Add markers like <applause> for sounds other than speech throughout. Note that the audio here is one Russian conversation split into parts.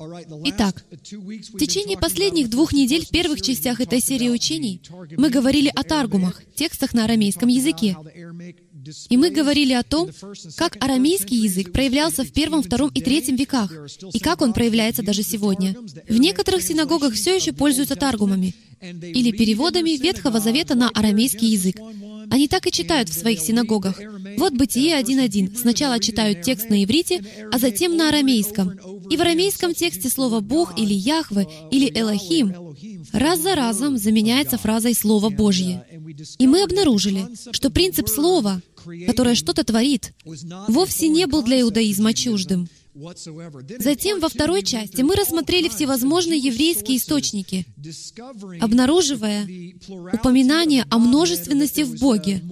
Итак, в течение последних двух недель в первых частях этой серии учений мы говорили о таргумах, текстах на арамейском языке. И мы говорили о том, как арамейский язык проявлялся в первом, втором и третьем веках, и как он проявляется даже сегодня. В некоторых синагогах все еще пользуются таргумами, или переводами Ветхого Завета на арамейский язык. Они так и читают в своих синагогах. Вот Бытие 1.1. Сначала читают текст на иврите, а затем на арамейском. И в арамейском тексте слово «Бог» или «Яхве» или «Элохим» раз за разом заменяется фразой «Слово Божье». И мы обнаружили, что принцип слова, которое что-то творит, вовсе не был для иудаизма чуждым. Затем во второй части мы рассмотрели всевозможные еврейские источники, обнаруживая упоминание о множественности в Боге,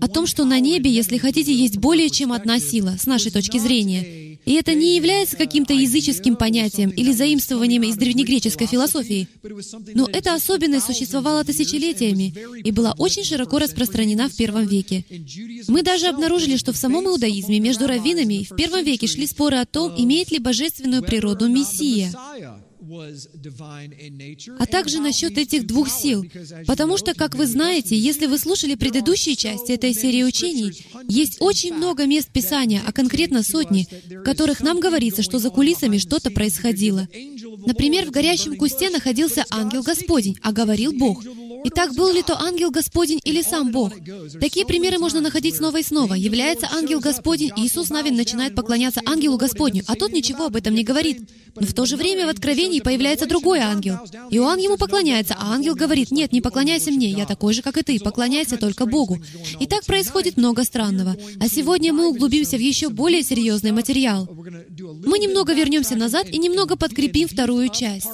о том, что на небе, если хотите, есть более чем одна сила, с нашей точки зрения, и это не является каким-то языческим понятием или заимствованием из древнегреческой философии. Но эта особенность существовала тысячелетиями и была очень широко распространена в первом веке. Мы даже обнаружили, что в самом иудаизме между раввинами в первом веке шли споры о том, имеет ли божественную природу Мессия а также насчет этих двух сил. Потому что, как вы знаете, если вы слушали предыдущие части этой серии учений, есть очень много мест Писания, а конкретно сотни, в которых нам говорится, что за кулисами что-то происходило. Например, в горящем кусте находился ангел Господень, а говорил Бог. Итак, был ли то ангел Господень или сам Бог? Такие примеры можно находить снова и снова. Является ангел Господень, Иисус Навин начинает поклоняться ангелу Господню, а тот ничего об этом не говорит. Но в то же время в Откровении появляется другой ангел. Иоанн ему поклоняется, а ангел говорит, «Нет, не поклоняйся мне, я такой же, как и ты, поклоняйся только Богу». И так происходит много странного. А сегодня мы углубимся в еще более серьезный материал. Мы немного вернемся назад и немного подкрепим вторую часть.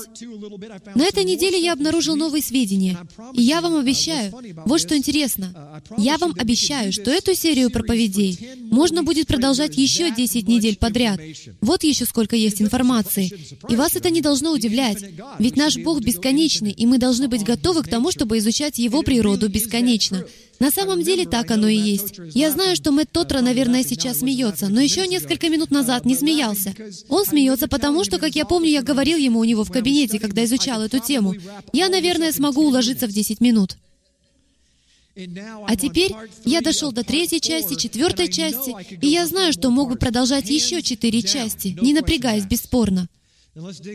На этой неделе я обнаружил новые сведения. И я вам обещаю, вот что интересно, я вам обещаю, что эту серию проповедей можно будет продолжать еще 10 недель подряд. Вот еще сколько есть информации. И вас это не должно удивлять, ведь наш Бог бесконечный, и мы должны быть готовы к тому, чтобы изучать Его природу бесконечно. На самом деле так оно и есть. Я знаю, что Мэтт Тотра, наверное, сейчас смеется, но еще несколько минут назад не смеялся. Он смеется потому, что, как я помню, я говорил ему у него в кабинете, когда изучал эту тему. Я, наверное, смогу уложиться в 10 минут. А теперь я дошел до третьей части, четвертой части, и я знаю, что мог бы продолжать еще четыре части, не напрягаясь бесспорно.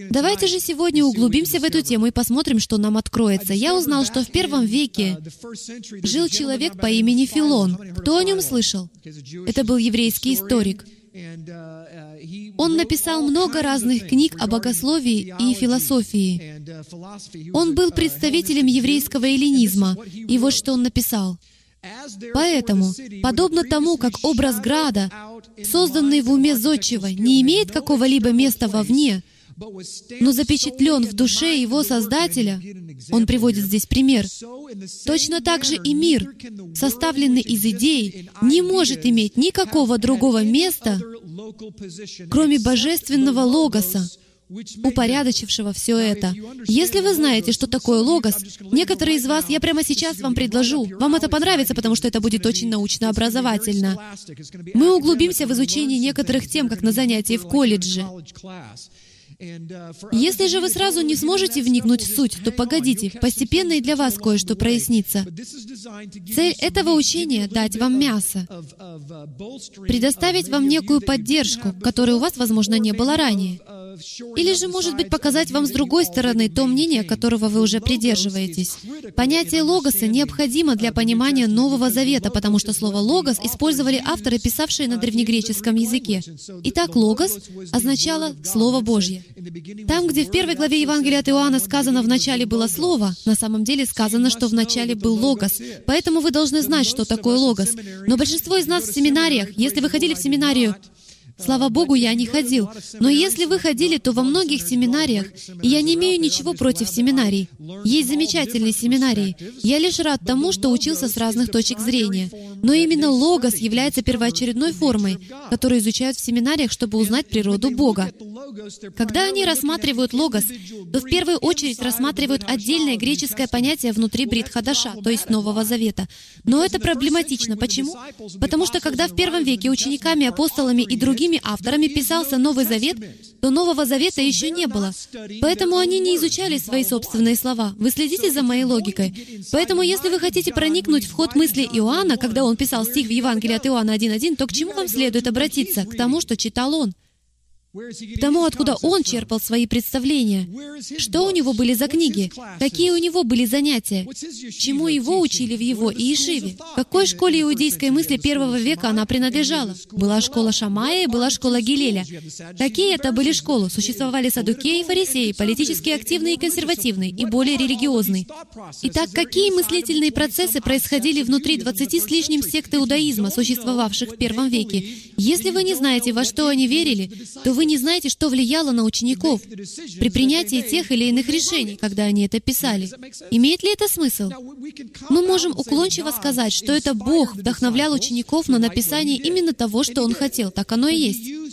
Давайте же сегодня углубимся в эту тему и посмотрим, что нам откроется. Я узнал, что в первом веке жил человек по имени Филон. Кто о нем слышал? Это был еврейский историк. Он написал много разных книг о богословии и философии. Он был представителем еврейского эллинизма. И вот что он написал. Поэтому, подобно тому, как образ града, созданный в уме зодчего, не имеет какого-либо места вовне, но запечатлен в душе его Создателя, он приводит здесь пример, точно так же и мир, составленный из идей, не может иметь никакого другого места, кроме божественного логоса, упорядочившего все это. Если вы знаете, что такое логос, некоторые из вас, я прямо сейчас вам предложу, вам это понравится, потому что это будет очень научно-образовательно. Мы углубимся в изучение некоторых тем, как на занятии в колледже. Если же вы сразу не сможете вникнуть в суть, то погодите, постепенно и для вас кое-что прояснится. Цель этого учения — дать вам мясо, предоставить вам некую поддержку, которой у вас, возможно, не было ранее. Или же, может быть, показать вам с другой стороны то мнение, которого вы уже придерживаетесь. Понятие логоса необходимо для понимания Нового Завета, потому что слово «логос» использовали авторы, писавшие на древнегреческом языке. Итак, «логос» означало «Слово Божье». Там, где в первой главе Евангелия от Иоанна сказано «в начале было Слово», на самом деле сказано, что в начале был Логос. Поэтому вы должны знать, что такое Логос. Но большинство из нас в семинариях, если вы ходили в семинарию, Слава Богу, я не ходил. Но если вы ходили, то во многих семинариях, и я не имею ничего против семинарий. Есть замечательные семинарии. Я лишь рад тому, что учился с разных точек зрения. Но именно логос является первоочередной формой, которую изучают в семинариях, чтобы узнать природу Бога. Когда они рассматривают логос, то в первую очередь рассматривают отдельное греческое понятие внутри Брит Хадаша, то есть Нового Завета. Но это проблематично. Почему? Потому что когда в первом веке учениками, апостолами и другими авторами писался Новый Завет, то Нового Завета еще не было. Поэтому они не изучали свои собственные слова. Вы следите за моей логикой. Поэтому, если вы хотите проникнуть в ход мысли Иоанна, когда он писал стих в Евангелии от Иоанна 1.1, то к чему вам следует обратиться? К тому, что читал он к тому, откуда он черпал свои представления. Что у него были за книги? Какие у него были занятия? Чему его учили в его Иешиве? Какой школе иудейской мысли первого века она принадлежала? Была школа Шамая и была школа Гилеля. Какие это были школы? Существовали садукеи и фарисеи, политически активные и консервативные, и более религиозные. Итак, какие мыслительные процессы происходили внутри 20 с лишним сект иудаизма, существовавших в первом веке? Если вы не знаете, во что они верили, то вы не знаете, что влияло на учеников при принятии тех или иных решений, когда они это писали. Имеет ли это смысл? Мы можем уклончиво сказать, что это Бог вдохновлял учеников на написание именно того, что Он хотел. Так оно и есть.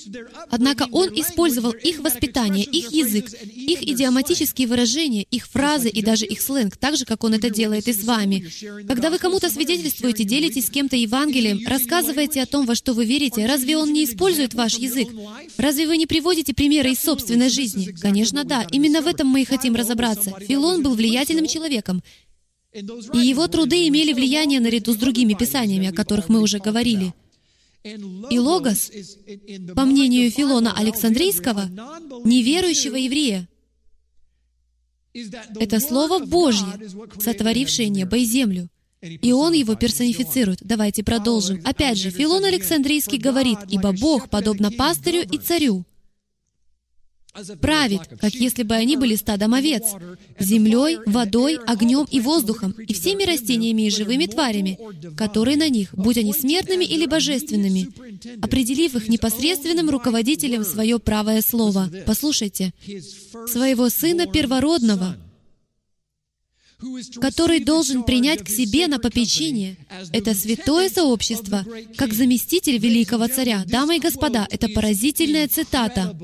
Однако Он использовал их воспитание, их язык, их идиоматические выражения, их фразы и даже их сленг, так же, как Он это делает и с вами. Когда вы кому-то свидетельствуете, делитесь с кем-то Евангелием, рассказываете о том, во что вы верите, разве Он не использует ваш язык? Разве вы не приводите примеры из собственной жизни? Конечно, да. Именно в этом мы и хотим разобраться. Филон был влиятельным человеком, и его труды имели влияние наряду с другими писаниями, о которых мы уже говорили. И логос, по мнению Филона Александрийского, неверующего еврея, это Слово Божье, сотворившее небо и землю. И он его персонифицирует. Давайте продолжим. Опять же, Филон Александрийский говорит, «Ибо Бог, подобно пастырю и царю, правит, как если бы они были стадом овец, землей, водой, огнем и воздухом, и всеми растениями и живыми тварями, которые на них, будь они смертными или божественными, определив их непосредственным руководителем свое правое слово. Послушайте, своего Сына Первородного, который должен принять к себе на попечение это святое сообщество, как заместитель великого царя. Дамы и господа, это поразительная цитата.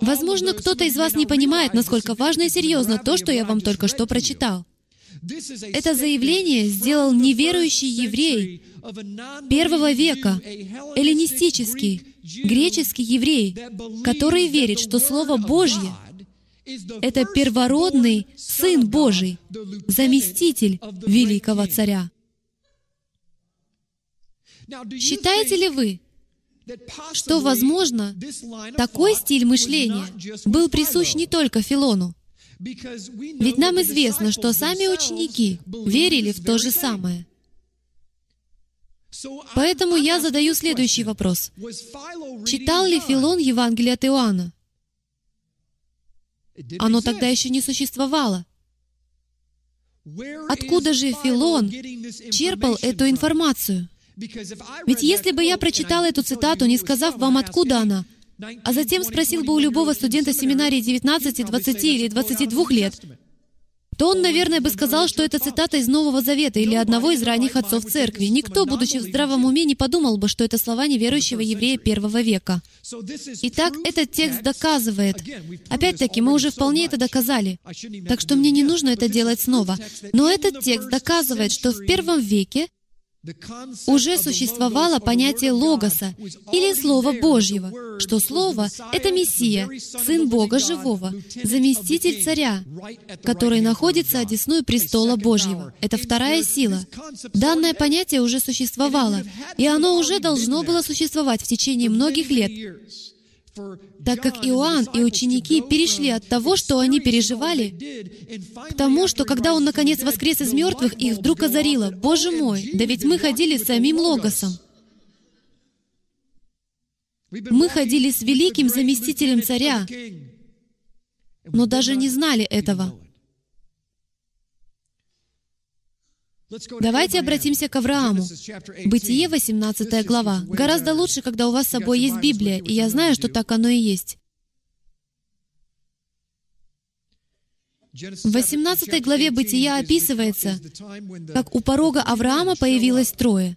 Возможно, кто-то из вас не понимает, насколько важно и серьезно то, что я вам только что прочитал. Это заявление сделал неверующий еврей первого века, эллинистический, греческий еврей, который верит, что Слово Божье — это первородный Сын Божий, заместитель великого царя. Считаете ли вы, что, возможно, такой стиль мышления был присущ не только Филону. Ведь нам известно, что сами ученики верили в то же самое. Поэтому я задаю следующий вопрос. Читал ли Филон Евангелие от Иоанна? Оно тогда еще не существовало. Откуда же Филон черпал эту информацию? Ведь если бы я прочитал эту цитату, не сказав вам, откуда она, а затем спросил бы у любого студента семинарии 19, 20 или 22 лет, то он, наверное, бы сказал, что это цитата из Нового Завета или одного из ранних отцов церкви. Никто, будучи в здравом уме, не подумал бы, что это слова неверующего еврея первого века. Итак, этот текст доказывает. Опять-таки, мы уже вполне это доказали. Так что мне не нужно это делать снова. Но этот текст доказывает, что в первом веке уже существовало понятие Логоса или Слова Божьего, что Слово — это Мессия, Сын Бога Живого, заместитель Царя, который находится одесную престола Божьего. Это вторая сила. Данное понятие уже существовало, и оно уже должно было существовать в течение многих лет, так как Иоанн и ученики перешли от того, что они переживали, к тому, что когда он наконец воскрес из мертвых, их вдруг озарило. «Боже мой, да ведь мы ходили с самим Логосом». Мы ходили с великим заместителем царя, но даже не знали этого. Давайте обратимся к Аврааму. Бытие, 18 глава. Гораздо лучше, когда у вас с собой есть Библия, и я знаю, что так оно и есть. В 18 главе Бытия описывается, как у порога Авраама появилось трое.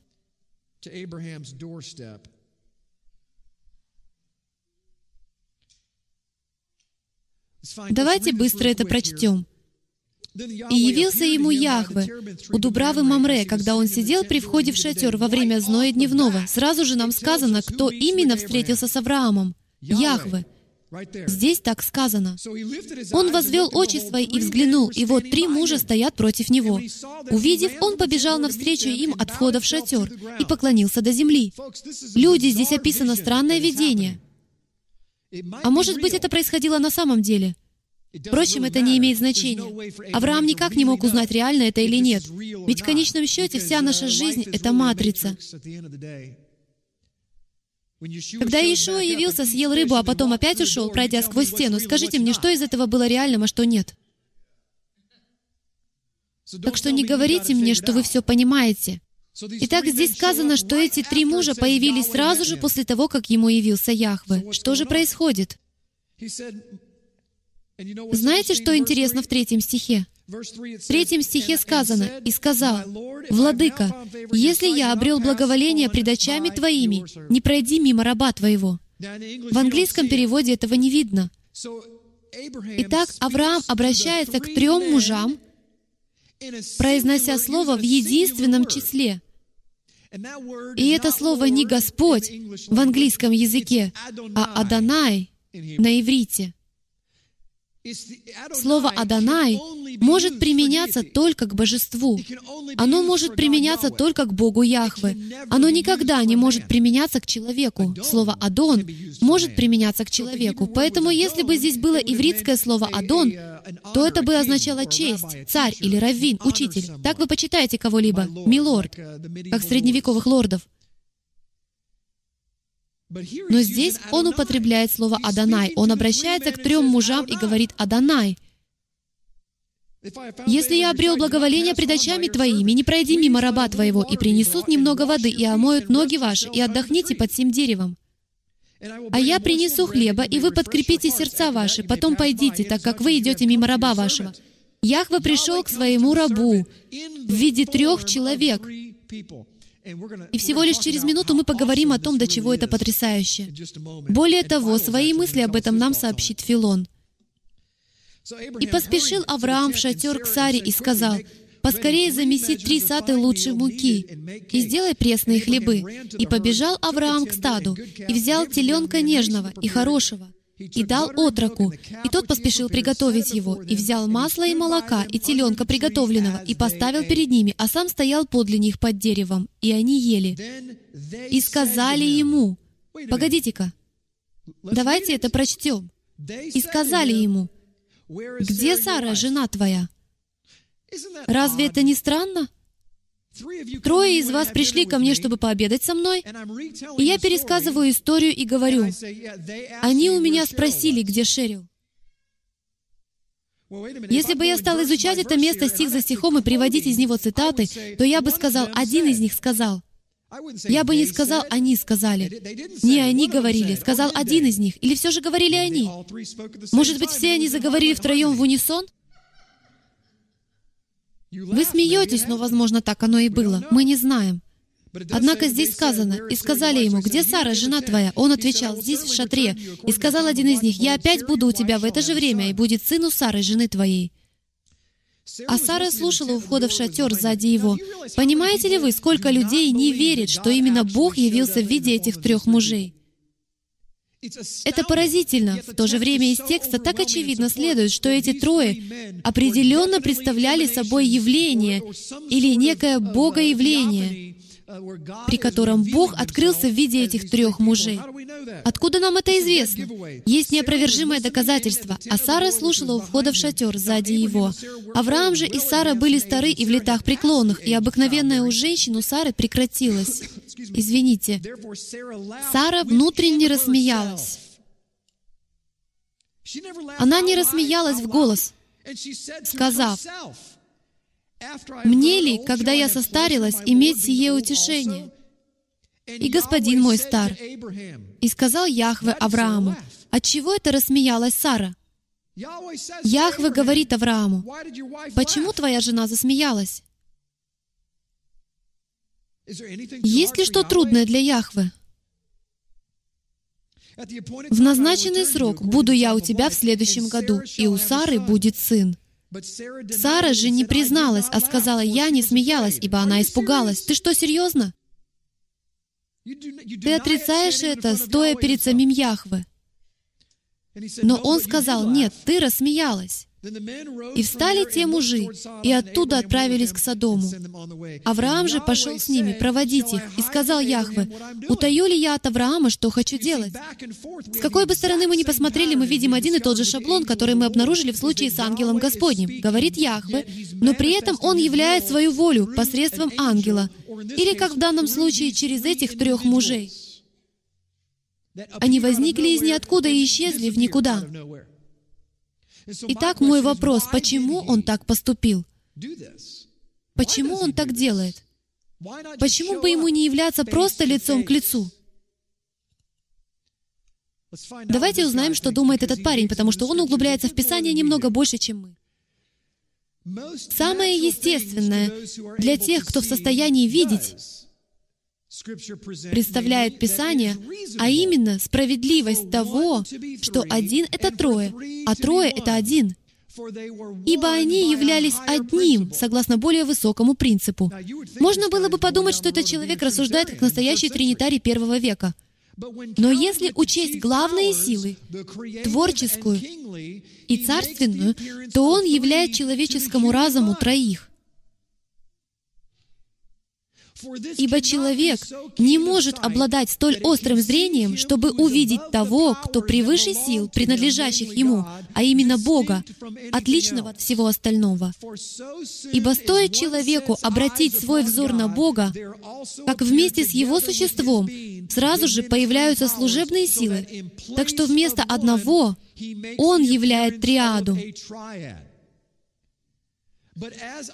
Давайте быстро это прочтем. «И явился ему Яхве у Дубравы Мамре, когда он сидел при входе в шатер во время зноя дневного. Сразу же нам сказано, кто именно встретился с Авраамом. Яхве. Здесь так сказано. Он возвел очи свои и взглянул, и вот три мужа стоят против него. Увидев, он побежал навстречу им от входа в шатер и поклонился до земли. Люди, здесь описано странное видение. А может быть, это происходило на самом деле? Впрочем, это не имеет значения. Авраам никак не мог узнать, реально это или нет. Ведь в конечном счете вся наша жизнь — это матрица. Когда Иешуа явился, съел рыбу, а потом опять ушел, пройдя сквозь стену, скажите мне, что из этого было реальным, а что нет? Так что не говорите мне, что вы все понимаете. Итак, здесь сказано, что эти три мужа появились сразу же после того, как ему явился Яхве. Что же происходит? Знаете, что интересно в третьем стихе? В третьем стихе сказано, «И сказал, «Владыка, если я обрел благоволение пред очами Твоими, не пройди мимо раба Твоего». В английском переводе этого не видно. Итак, Авраам обращается к трем мужам, произнося слово в единственном числе. И это слово не «Господь» в английском языке, а «Адонай» на иврите. Слово «Адонай» может применяться только к божеству. Оно может применяться только к Богу Яхве. Оно никогда не может применяться к человеку. Слово «Адон» может применяться к человеку. Поэтому, если бы здесь было ивритское слово «Адон», то это бы означало честь, царь или раввин, учитель. Так вы почитаете кого-либо, милорд, как средневековых лордов. Но здесь он употребляет слово «Адонай». Он обращается к трем мужам и говорит «Адонай». «Если я обрел благоволение пред очами Твоими, не пройди мимо раба Твоего, и принесут немного воды, и омоют ноги ваши, и отдохните под сим деревом. А я принесу хлеба, и вы подкрепите сердца ваши, потом пойдите, так как вы идете мимо раба вашего». Яхва пришел к своему рабу в виде трех человек, и всего лишь через минуту мы поговорим о том, до чего это потрясающе. Более того, свои мысли об этом нам сообщит Филон. «И поспешил Авраам в шатер к Саре и сказал, «Поскорее замеси три саты лучшей муки и сделай пресные хлебы». И побежал Авраам к стаду и взял теленка нежного и хорошего, и дал отроку, и тот поспешил приготовить его, и взял масло и молока, и теленка приготовленного, и поставил перед ними, а сам стоял подле них под деревом, и они ели. И сказали ему, погодите-ка, давайте это прочтем. И сказали ему, где Сара, жена твоя? Разве это не странно? Трое из вас пришли ко мне, чтобы пообедать со мной, и я пересказываю историю и говорю, они у меня спросили, где Шерил. Если бы я стал изучать это место стих за стихом и приводить из него цитаты, то я бы сказал, один из них сказал. Я бы не сказал, они сказали. Не они говорили, сказал один из них. Или все же говорили они? Может быть, все они заговорили втроем в унисон? Вы смеетесь, но, возможно, так оно и было. Мы не знаем. Однако здесь сказано, «И сказали ему, где Сара, жена твоя?» Он отвечал, «Здесь, в шатре». И сказал один из них, «Я опять буду у тебя в это же время, и будет сын у Сары, жены твоей». А Сара слушала у входа в шатер сзади его. Понимаете ли вы, сколько людей не верит, что именно Бог явился в виде этих трех мужей? Это поразительно. В то же время из текста так очевидно следует, что эти трое определенно представляли собой явление или некое богоявление, при котором Бог открылся в виде этих трех мужей. Откуда нам это известно? Есть неопровержимое доказательство. А Сара слушала у входа в шатер сзади его. Авраам же и Сара были стары и в летах преклонных, и обыкновенная у женщин у Сары прекратилась. Извините. Сара внутренне рассмеялась. Она не рассмеялась в голос, сказав, «Мне ли, когда я состарилась, иметь сие утешение?» И господин мой стар. И сказал Яхве Аврааму, отчего это рассмеялась Сара? Яхве говорит Аврааму, почему твоя жена засмеялась? Есть ли что трудное для Яхве? В назначенный срок буду я у тебя в следующем году, и у Сары будет сын. Сара же не призналась, а сказала, я не смеялась, ибо она испугалась. Ты что, серьезно? Ты отрицаешь это, стоя перед самим Яхве. Но он сказал, нет, ты рассмеялась. И встали те мужи, и оттуда отправились к Содому. Авраам же пошел с ними проводить их, и сказал Яхве, «Утаю ли я от Авраама, что хочу делать?» С какой бы стороны мы ни посмотрели, мы видим один и тот же шаблон, который мы обнаружили в случае с ангелом Господним. Говорит Яхве, но при этом он являет свою волю посредством ангела, или, как в данном случае, через этих трех мужей. Они возникли из ниоткуда и исчезли в никуда. Итак, мой вопрос, почему он так поступил? Почему он так делает? Почему бы ему не являться просто лицом к лицу? Давайте узнаем, что думает этот парень, потому что он углубляется в Писание немного больше, чем мы. Самое естественное для тех, кто в состоянии видеть, представляет Писание, а именно справедливость того, что один — это трое, а трое — это один. Ибо они являлись одним, согласно более высокому принципу. Можно было бы подумать, что этот человек рассуждает как настоящий тринитарий первого века. Но если учесть главные силы, творческую и царственную, то он являет человеческому разуму троих. Ибо человек не может обладать столь острым зрением, чтобы увидеть того, кто превыше сил, принадлежащих ему, а именно Бога, отличного от всего остального. Ибо стоит человеку обратить свой взор на Бога, как вместе с его существом сразу же появляются служебные силы, так что вместо одного он являет триаду.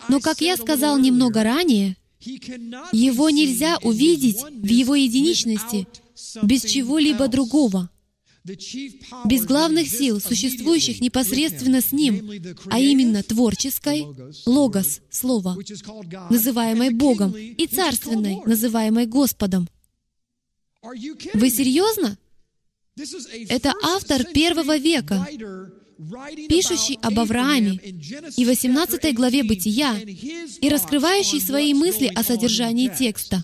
Но, как я сказал немного ранее, его нельзя увидеть в его единичности без чего-либо другого, без главных сил, существующих непосредственно с ним, а именно творческой, логос, слово, называемой Богом, и царственной, называемой Господом. Вы серьезно? Это автор первого века, пишущий об Аврааме и 18 главе Бытия и раскрывающий свои мысли о содержании текста.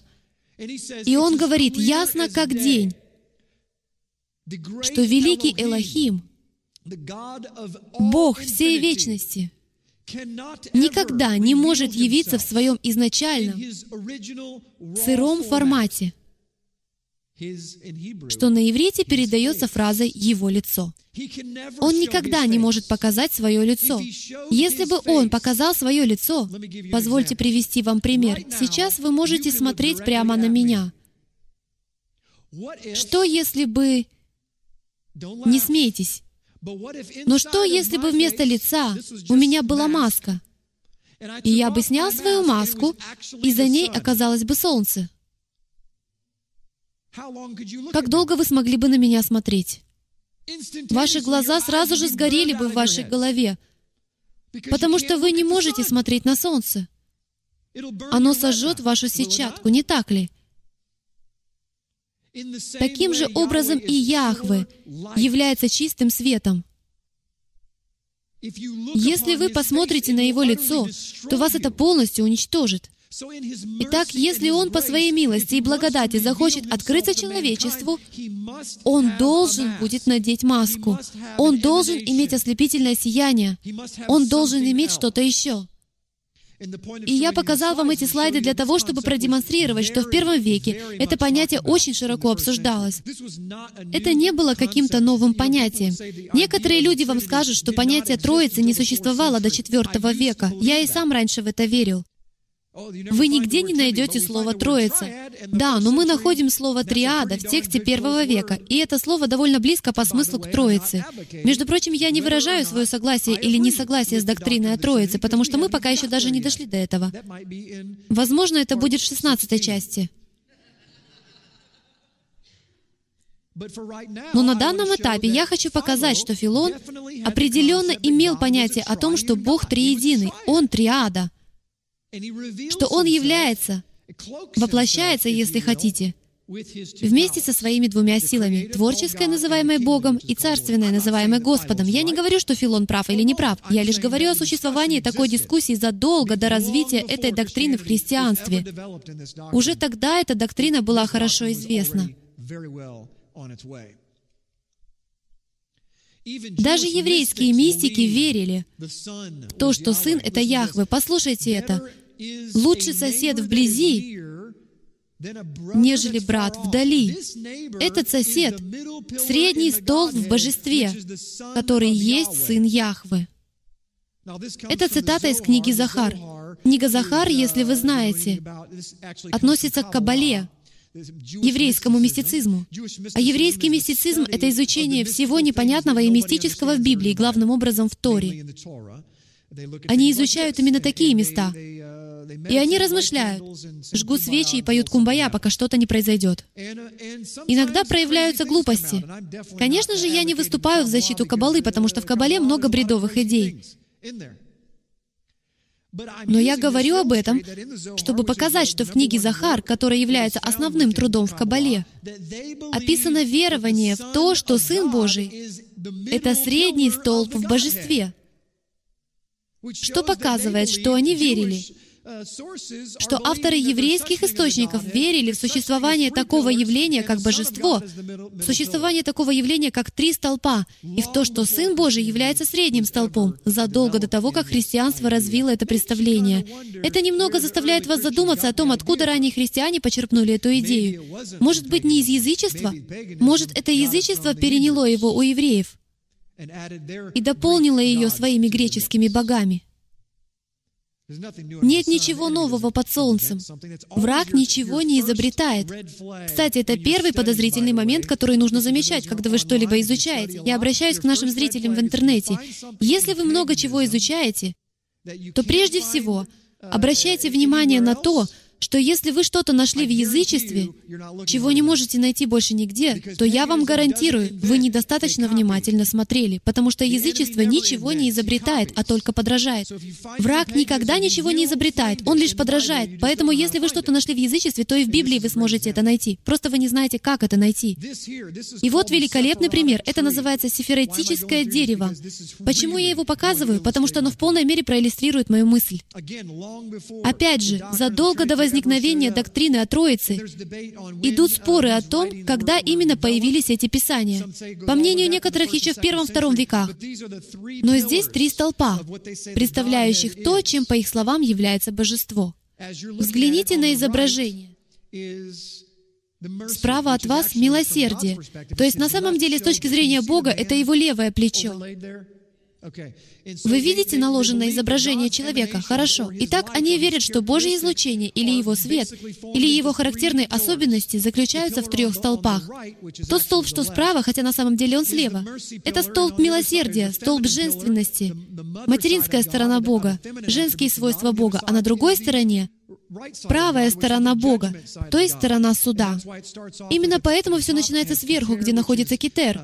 И он говорит ясно как день, что великий Элохим, Бог всей вечности, никогда не может явиться в своем изначальном, сыром формате — что на иврите передается фразой «его лицо». Он никогда не может показать свое лицо. Если бы он показал свое лицо, позвольте привести вам пример. Сейчас вы можете смотреть прямо на меня. Что если бы... Не смейтесь. Но что если бы вместо лица у меня была маска, и я бы снял свою маску, и за ней оказалось бы солнце? Как долго вы смогли бы на меня смотреть? Ваши глаза сразу же сгорели бы в вашей голове, потому что вы не можете смотреть на солнце. Оно сожжет вашу сетчатку, не так ли? Таким же образом и Яхве является чистым светом. Если вы посмотрите на Его лицо, то вас это полностью уничтожит. Итак, если Он по своей милости и благодати захочет открыться человечеству, Он должен будет надеть маску. Он должен иметь ослепительное сияние. Он должен иметь что-то еще. И я показал вам эти слайды для того, чтобы продемонстрировать, что в первом веке это понятие очень широко обсуждалось. Это не было каким-то новым понятием. Некоторые люди вам скажут, что понятие Троицы не существовало до IV века. Я и сам раньше в это верил. Вы нигде не найдете слово «троица». Да, но мы находим слово «триада» в тексте первого века, и это слово довольно близко по смыслу к Троице. Между прочим, я не выражаю свое согласие или несогласие с доктриной о Троице, потому что мы пока еще даже не дошли до этого. Возможно, это будет в 16 части. Но на данном этапе я хочу показать, что Филон определенно имел понятие о том, что Бог триединый, Он триада — что Он является, воплощается, если хотите, вместе со своими двумя силами, творческое, называемое Богом, и царственное, называемое Господом. Я не говорю, что Филон прав или не прав. Я лишь говорю о существовании такой дискуссии задолго до развития этой доктрины в христианстве. Уже тогда эта доктрина была хорошо известна. Даже еврейские мистики верили в то, что Сын — это Яхве. Послушайте это. Лучший сосед вблизи, нежели брат вдали. Этот сосед — средний столб в божестве, который есть Сын Яхвы. Это цитата из книги Захар. Книга Захар, если вы знаете, относится к Кабале, еврейскому мистицизму. А еврейский мистицизм — это изучение всего непонятного и мистического в Библии, главным образом в Торе. Они изучают именно такие места. И они размышляют, жгут свечи и поют кумбая, пока что-то не произойдет. Иногда проявляются глупости. Конечно же, я не выступаю в защиту Кабалы, потому что в Кабале много бредовых идей. Но я говорю об этом, чтобы показать, что в книге Захар, которая является основным трудом в Кабале, описано верование в то, что Сын Божий — это средний столб в божестве, что показывает, что они верили, что авторы еврейских источников верили в существование такого явления, как божество, в существование такого явления, как три столпа, и в то, что Сын Божий является средним столпом, задолго до того, как христианство развило это представление. Это немного заставляет вас задуматься о том, откуда ранние христиане почерпнули эту идею. Может быть, не из язычества? Может, это язычество переняло его у евреев и дополнило ее своими греческими богами? Нет ничего нового под солнцем. Враг ничего не изобретает. Кстати, это первый подозрительный момент, который нужно замечать, когда вы что-либо изучаете. Я обращаюсь к нашим зрителям в интернете. Если вы много чего изучаете, то прежде всего обращайте внимание на то, что если вы что-то нашли в язычестве, чего не можете найти больше нигде, то я вам гарантирую, вы недостаточно внимательно смотрели, потому что язычество ничего не изобретает, а только подражает. Враг никогда ничего не изобретает, он лишь подражает. Поэтому если вы что-то нашли в язычестве, то и в Библии вы сможете это найти. Просто вы не знаете, как это найти. И вот великолепный пример. Это называется сиферетическое дерево. Почему я его показываю? Потому что оно в полной мере проиллюстрирует мою мысль. Опять же, задолго до возникновения доктрины о Троице идут споры о том, когда именно появились эти писания. По мнению некоторых, еще в первом-втором веках. Но здесь три столпа, представляющих то, чем, по их словам, является божество. Взгляните на изображение. Справа от вас милосердие. То есть на самом деле, с точки зрения Бога, это его левое плечо. Вы видите наложенное изображение человека? Хорошо. Итак, они верят, что Божье излучение или его свет, или его характерные особенности заключаются в трех столпах. Тот столб, что справа, хотя на самом деле он слева, это столб милосердия, столб женственности, материнская сторона Бога, женские свойства Бога, а на другой стороне правая сторона Бога, то есть сторона суда. Именно поэтому все начинается сверху, где находится Китер,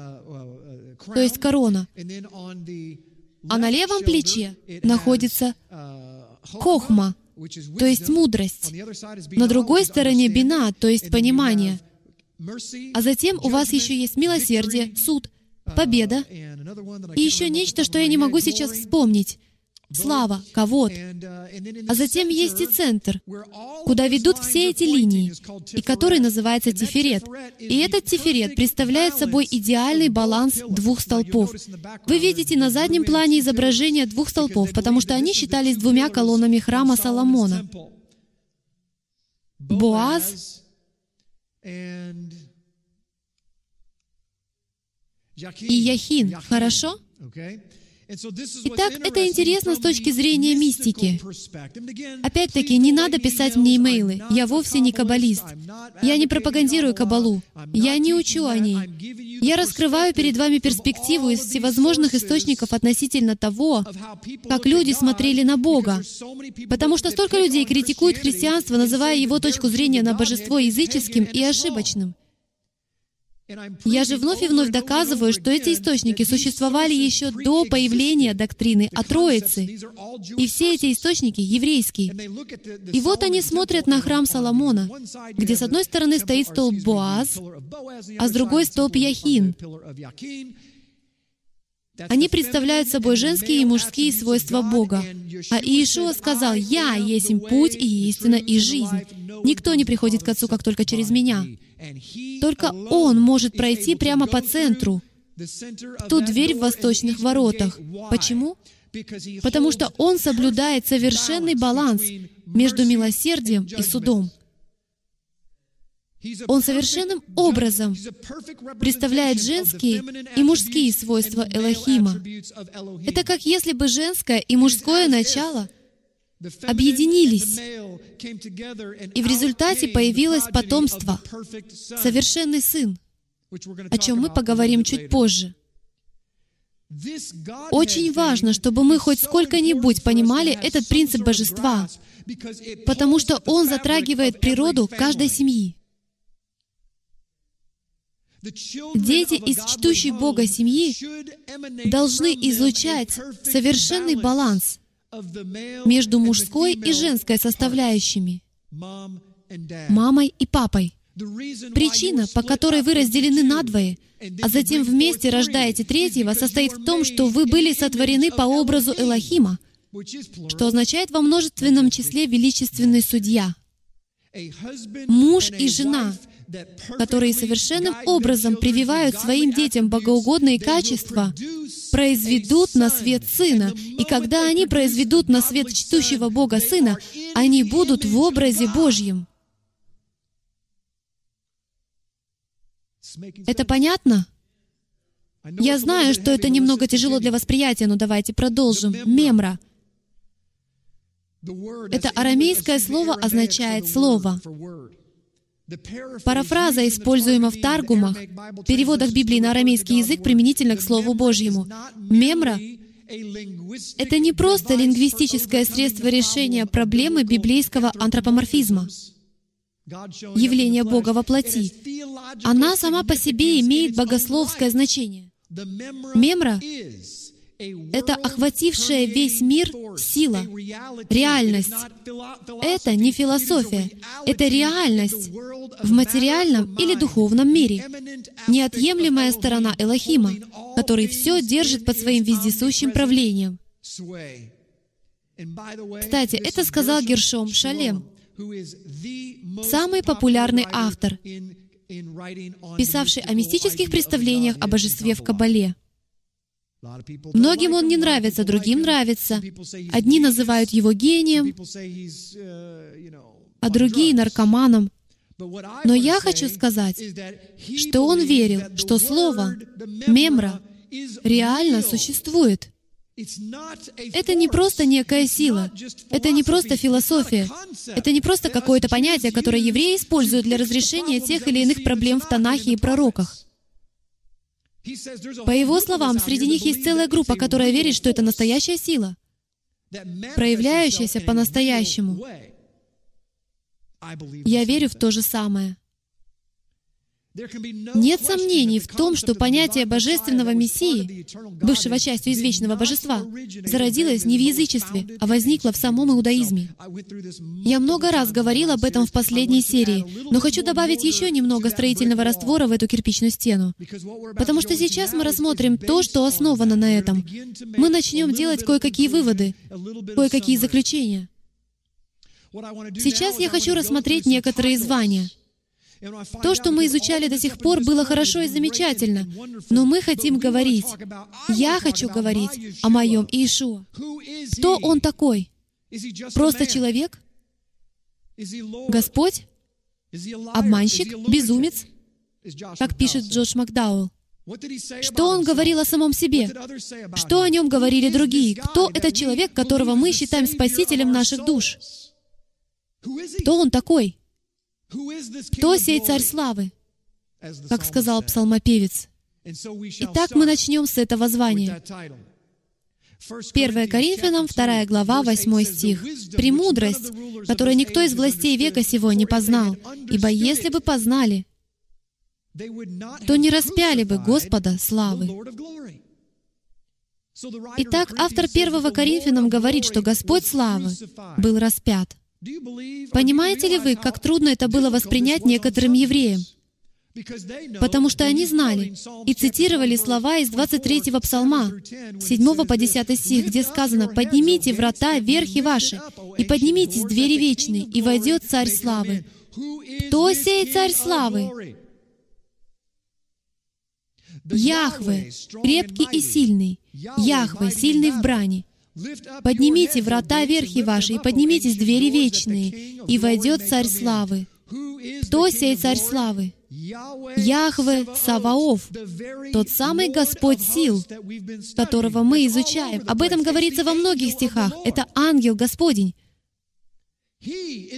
то есть корона а на левом плече находится хохма, то есть мудрость. На другой стороне бина, то есть понимание. А затем у вас еще есть милосердие, суд, победа и еще нечто, что я не могу сейчас вспомнить слава, кого А затем есть и центр, куда ведут все эти линии, и который называется тиферет. И этот тиферет представляет собой идеальный баланс двух столпов. Вы видите на заднем плане изображение двух столпов, потому что они считались двумя колоннами храма Соломона. Боаз и Яхин. Хорошо? Итак, это интересно с точки зрения мистики. Опять-таки, не надо писать мне имейлы. Я вовсе не каббалист. Я не пропагандирую кабалу. Я не учу о ней. Я раскрываю перед вами перспективу из всевозможных источников относительно того, как люди смотрели на Бога. Потому что столько людей критикуют христианство, называя его точку зрения на божество языческим и ошибочным. Я же вновь и вновь доказываю, что эти источники существовали еще до появления доктрины о Троице. И все эти источники еврейские. И вот они смотрят на храм Соломона, где с одной стороны стоит столб Боаз, а с другой столб Яхин. Они представляют собой женские и мужские свойства Бога. А Иешуа сказал, «Я есть путь и истина и жизнь. Никто не приходит к Отцу, как только через Меня». Только Он может пройти прямо по центру, ту дверь в восточных воротах. Почему? Потому что Он соблюдает совершенный баланс между милосердием и судом. Он совершенным образом представляет женские и мужские свойства Элохима. Это как если бы женское и мужское начало объединились, и в результате появилось потомство, совершенный сын, о чем мы поговорим чуть позже. Очень важно, чтобы мы хоть сколько-нибудь понимали этот принцип божества, потому что он затрагивает природу каждой семьи. Дети из чтущей Бога семьи должны излучать совершенный баланс между мужской и женской составляющими, мамой и папой. Причина, по которой вы разделены надвое, а затем вместе рождаете третьего, состоит в том, что вы были сотворены по образу Элохима, что означает во множественном числе величественный судья. Муж и жена которые совершенным образом прививают своим детям богоугодные качества, произведут на свет Сына. И когда они произведут на свет чтущего Бога Сына, они будут в образе Божьем. Это понятно? Я знаю, что это немного тяжело для восприятия, но давайте продолжим. Мемра. Это арамейское слово означает «слово». Парафраза используема в Таргумах, переводах Библии на арамейский язык применительно к Слову Божьему. Мемра — это не просто лингвистическое средство решения проблемы библейского антропоморфизма, явление Бога во плоти. Она сама по себе имеет богословское значение. Мемра это охватившая весь мир сила, реальность. Это не философия, это реальность в материальном или духовном мире, неотъемлемая сторона Элохима, который все держит под своим вездесущим правлением. Кстати, это сказал Гершом Шалем, самый популярный автор, писавший о мистических представлениях о божестве в Кабале. Многим он не нравится, другим нравится. Одни называют его гением, а другие — наркоманом. Но я хочу сказать, что он верил, что слово «мемра» реально существует. Это не просто некая сила, это не просто философия, это не просто какое-то понятие, которое евреи используют для разрешения тех или иных проблем в Танахе и пророках. По его словам, среди них есть целая группа, которая верит, что это настоящая сила, проявляющаяся по-настоящему. Я верю в то же самое. Нет сомнений в том, что понятие божественного Мессии, бывшего частью извечного божества, зародилось не в язычестве, а возникло в самом иудаизме. Я много раз говорил об этом в последней серии, но хочу добавить еще немного строительного раствора в эту кирпичную стену. Потому что сейчас мы рассмотрим то, что основано на этом. Мы начнем делать кое-какие выводы, кое-какие заключения. Сейчас я хочу рассмотреть некоторые звания — то, что мы изучали до сих пор, было хорошо и замечательно, но мы хотим говорить, я хочу говорить о моем Иешуа. Кто Он такой? Просто человек? Господь? Обманщик? Безумец? Как пишет Джош Макдауэлл. Что он говорил о самом себе? Что о нем говорили другие? Кто этот человек, которого мы считаем спасителем наших душ? Кто он такой? Кто сей царь славы? Как сказал псалмопевец. Итак, мы начнем с этого звания. 1 Коринфянам, 2 глава, 8 стих. «Премудрость, которую никто из властей века сего не познал, ибо если бы познали, то не распяли бы Господа славы. Итак, автор первого Коринфянам говорит, что Господь славы был распят. Понимаете ли вы, как трудно это было воспринять некоторым евреям? Потому что они знали и цитировали слова из 23-го псалма, 7 по 10 стих, где сказано «Поднимите врата верхи ваши, и поднимитесь двери вечные, и войдет Царь Славы». Кто сей Царь Славы? Яхве, крепкий и сильный, Яхве, сильный в брани. Поднимите врата верхи ваши, и поднимитесь двери вечные, и войдет Царь Славы. Кто сей Царь Славы? Яхве Саваоф, тот самый Господь сил, которого мы изучаем. Об этом говорится во многих стихах. Это ангел Господень.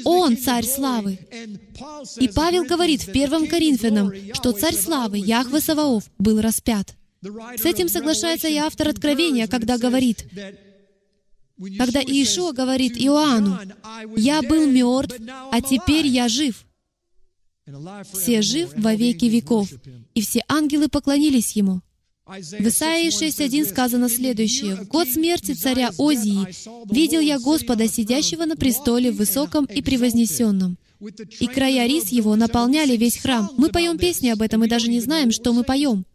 Он царь славы. И Павел говорит в первом Коринфянам, что царь славы, Яхве Саваоф, был распят. С этим соглашается и автор Откровения, когда говорит, когда Иешуа говорит Иоанну, «Я был мертв, а теперь я жив». Все жив во веки веков, и все ангелы поклонились Ему. В Исаии 6.1 сказано следующее. «В год смерти царя Озии видел я Господа, сидящего на престоле высоком и превознесенном, и края рис его наполняли весь храм». Мы поем песни об этом и даже не знаем, что мы поем.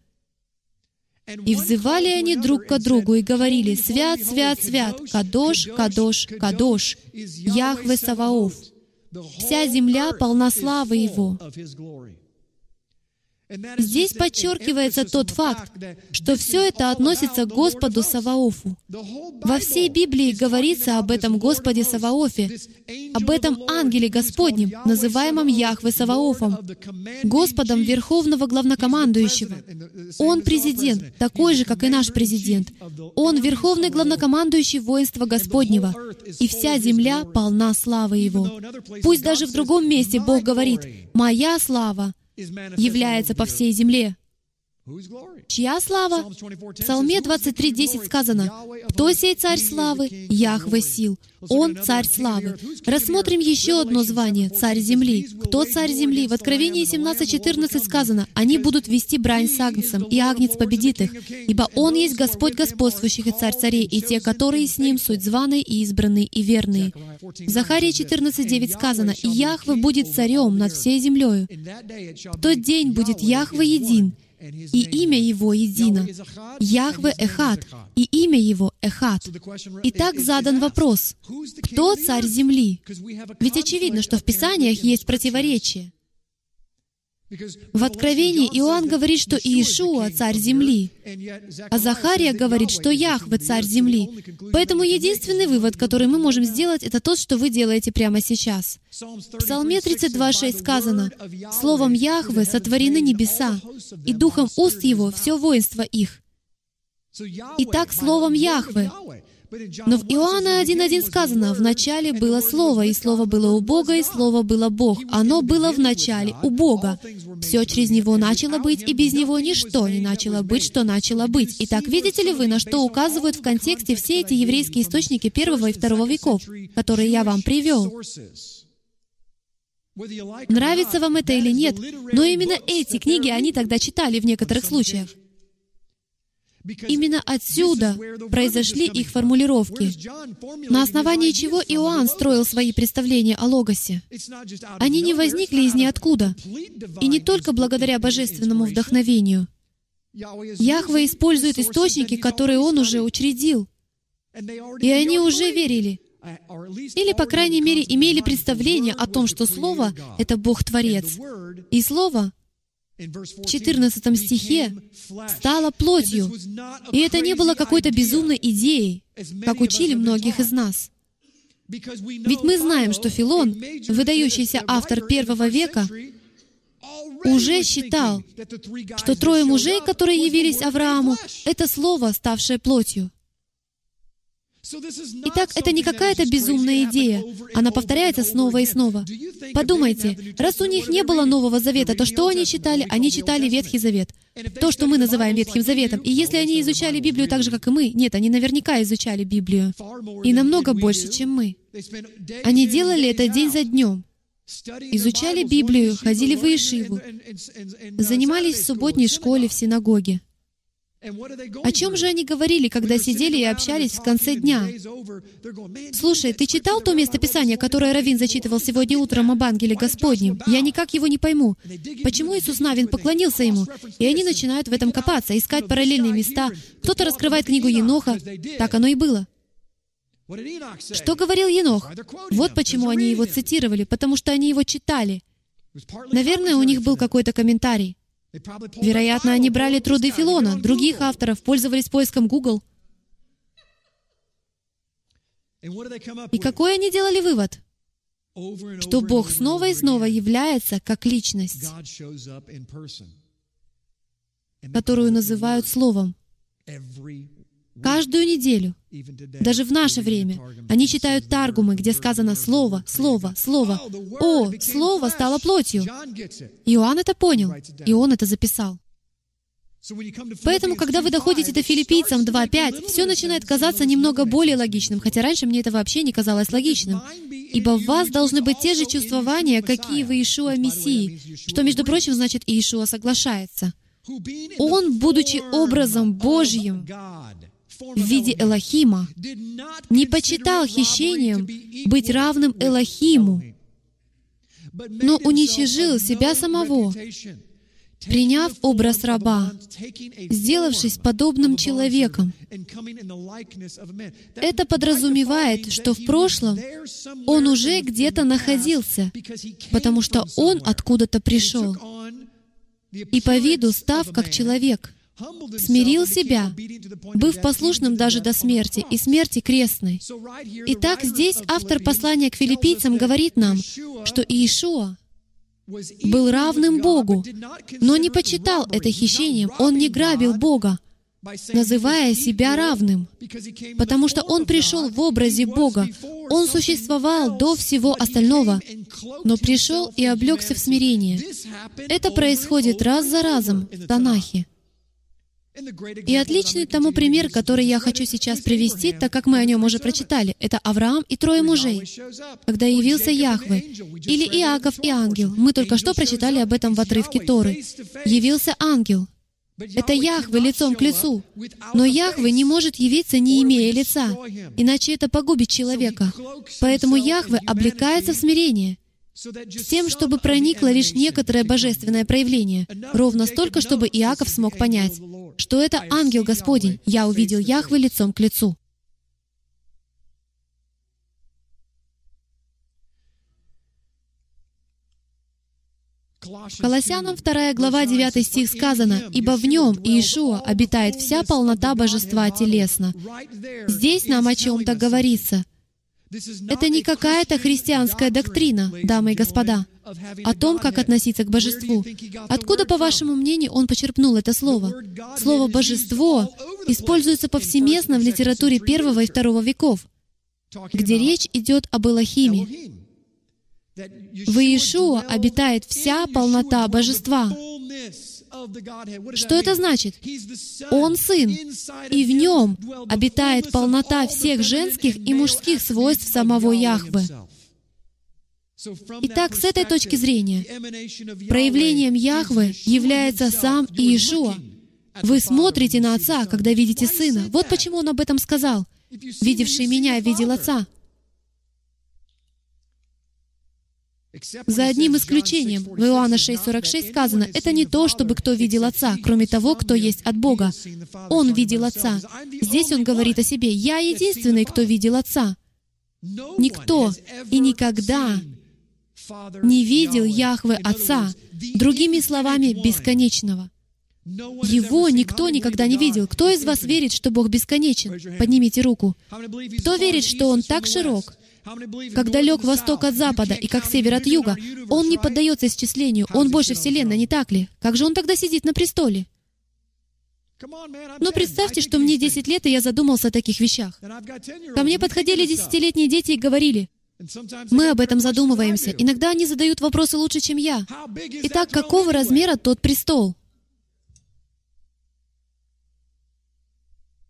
«И взывали они друг к другу и говорили, «Свят, свят, свят, Кадош, Кадош, Кадош, Яхве Саваоф». Вся земля полна славы Его. Здесь подчеркивается тот факт, что все это относится к Господу Саваофу. Во всей Библии говорится об этом Господе Саваофе, об этом ангеле Господнем, называемом Яхве Саваофом, Господом Верховного Главнокомандующего. Он президент, такой же, как и наш президент. Он Верховный Главнокомандующий воинства Господнего, и вся земля полна славы Его. Пусть даже в другом месте Бог говорит, «Моя слава является по всей земле. Чья слава? В Псалме 23.10 сказано, «Кто сей царь славы? Яхве сил. Он царь славы». Рассмотрим еще одно звание — царь земли. Кто царь земли? В Откровении 17.14 сказано, «Они будут вести брань с Агнцем, и Агнец победит их, ибо Он есть Господь господствующих и царь царей, и те, которые с Ним, суть званые и избранные и верные». В Захарии 14.9 сказано, «И Яхве будет царем над всей землею». В тот день будет Яхве един, и имя Его едино. Яхве Эхат, и имя Его Эхат. Итак, задан вопрос, кто царь земли? Ведь очевидно, что в Писаниях есть противоречие. В Откровении Иоанн говорит, что Иешуа — царь земли, а Захария говорит, что Яхве — царь земли. Поэтому единственный вывод, который мы можем сделать, это тот, что вы делаете прямо сейчас. В Псалме 32.6 сказано, «Словом Яхве сотворены небеса, и духом уст Его все воинство их». Итак, словом Яхве. Но в Иоанна 1.1 сказано, «В начале было Слово, и Слово было у Бога, и Слово было Бог. Оно было в начале у Бога. Все через Него начало быть, и без Него ничто не начало быть, что начало быть». Итак, видите ли вы, на что указывают в контексте все эти еврейские источники первого и второго веков, которые я вам привел? Нравится вам это или нет, но именно эти книги они тогда читали в некоторых случаях. Именно отсюда произошли их формулировки, на основании чего Иоанн строил свои представления о Логосе. Они не возникли из ниоткуда, и не только благодаря божественному вдохновению. Яхве использует источники, которые Он уже учредил, и они уже верили, или, по крайней мере, имели представление о том, что Слово — это Бог-творец, и Слово — в 14 стихе стало плотью. И это не было какой-то безумной идеей, как учили многих из нас. Ведь мы знаем, что Филон, выдающийся автор первого века, уже считал, что трое мужей, которые явились Аврааму, это слово, ставшее плотью. Итак, это не какая-то безумная идея. Она повторяется снова и снова. Подумайте, раз у них не было Нового Завета, то что они читали? Они читали Ветхий Завет. То, что мы называем Ветхим Заветом. И если они изучали Библию так же, как и мы, нет, они наверняка изучали Библию. И намного больше, чем мы. Они делали это день за днем. изучали Библию, ходили в Иешиву, занимались в субботней школе, в синагоге. О чем же они говорили, когда сидели и общались в конце дня? Слушай, ты читал то местописание, которое Равин зачитывал сегодня утром об ангеле Господнем? Я никак его не пойму. Почему Иисус Навин поклонился ему? И они начинают в этом копаться, искать параллельные места. Кто-то раскрывает книгу Еноха. Так оно и было. Что говорил Енох? Вот почему они его цитировали, потому что они его читали. Наверное, у них был какой-то комментарий. Вероятно, они брали труды Филона, других авторов, пользовались поиском Google. И какой они делали вывод? Что Бог снова и снова является как личность, которую называют Словом. Каждую неделю, даже в наше время, они читают Таргумы, где сказано «Слово, Слово, Слово». О, Слово стало плотью. Иоанн это понял, и он это записал. Поэтому, когда вы доходите до филиппийцам 2.5, все начинает казаться немного более логичным, хотя раньше мне это вообще не казалось логичным. «Ибо в вас должны быть те же чувствования, какие в Иешуа Мессии», что, между прочим, значит, Иешуа соглашается. Он, будучи образом Божьим, в виде Элохима, не почитал хищением быть равным Элохиму, но уничижил себя самого, приняв образ раба, сделавшись подобным человеком. Это подразумевает, что в прошлом он уже где-то находился, потому что он откуда-то пришел, и по виду став как человек — смирил себя, быв послушным даже до смерти, и смерти крестной. Итак, здесь автор послания к филиппийцам говорит нам, что Иешуа был равным Богу, но не почитал это хищением, он не грабил Бога, называя себя равным, потому что Он пришел в образе Бога. Он существовал до всего остального, но пришел и облегся в смирение. Это происходит раз за разом в Танахе. И отличный тому пример, который я хочу сейчас привести, так как мы о нем уже прочитали, это Авраам и трое мужей, когда явился Яхве, или Иаков и ангел. Мы только что прочитали об этом в отрывке Торы. Явился ангел. Это Яхве лицом к лицу. Но Яхве не может явиться, не имея лица, иначе это погубит человека. Поэтому Яхве облекается в смирение — с тем, чтобы проникло лишь некоторое божественное проявление, ровно столько, чтобы Иаков смог понять, что это ангел Господень, я увидел Яхве лицом к лицу. Колоссянам 2 глава 9 стих сказано, «Ибо в нем, Иешуа, обитает вся полнота божества телесно». Здесь нам о чем-то говорится — это не какая-то христианская доктрина, дамы и господа, о том, как относиться к божеству. Откуда, по вашему мнению, он почерпнул это слово? Слово «божество» используется повсеместно в литературе первого и второго веков, где речь идет об Элохиме. В Иешуа обитает вся полнота божества. Что это значит? Он Сын, и в Нем обитает полнота всех женских и мужских свойств самого Яхвы. Итак, с этой точки зрения, проявлением Яхвы является сам Иешуа. Вы смотрите на Отца, когда видите Сына. Вот почему Он об этом сказал. «Видевший Меня видел Отца». За одним исключением, в Иоанна 6.46 сказано, «Это не то, чтобы кто видел Отца, кроме того, кто есть от Бога. Он видел Отца». Здесь он говорит о себе, «Я единственный, кто видел Отца». Никто и никогда не видел Яхве Отца, другими словами, бесконечного. Его никто никогда не видел. Кто из вас верит, что Бог бесконечен? Поднимите руку. Кто верит, что Он так широк, как далек восток от запада и как север от юга, он не поддается исчислению, он больше Вселенной, не так ли? Как же он тогда сидит на престоле? Но представьте, что мне 10 лет, и я задумался о таких вещах. Ко мне подходили десятилетние дети и говорили, мы об этом задумываемся. Иногда они задают вопросы лучше, чем я. Итак, какого размера тот престол?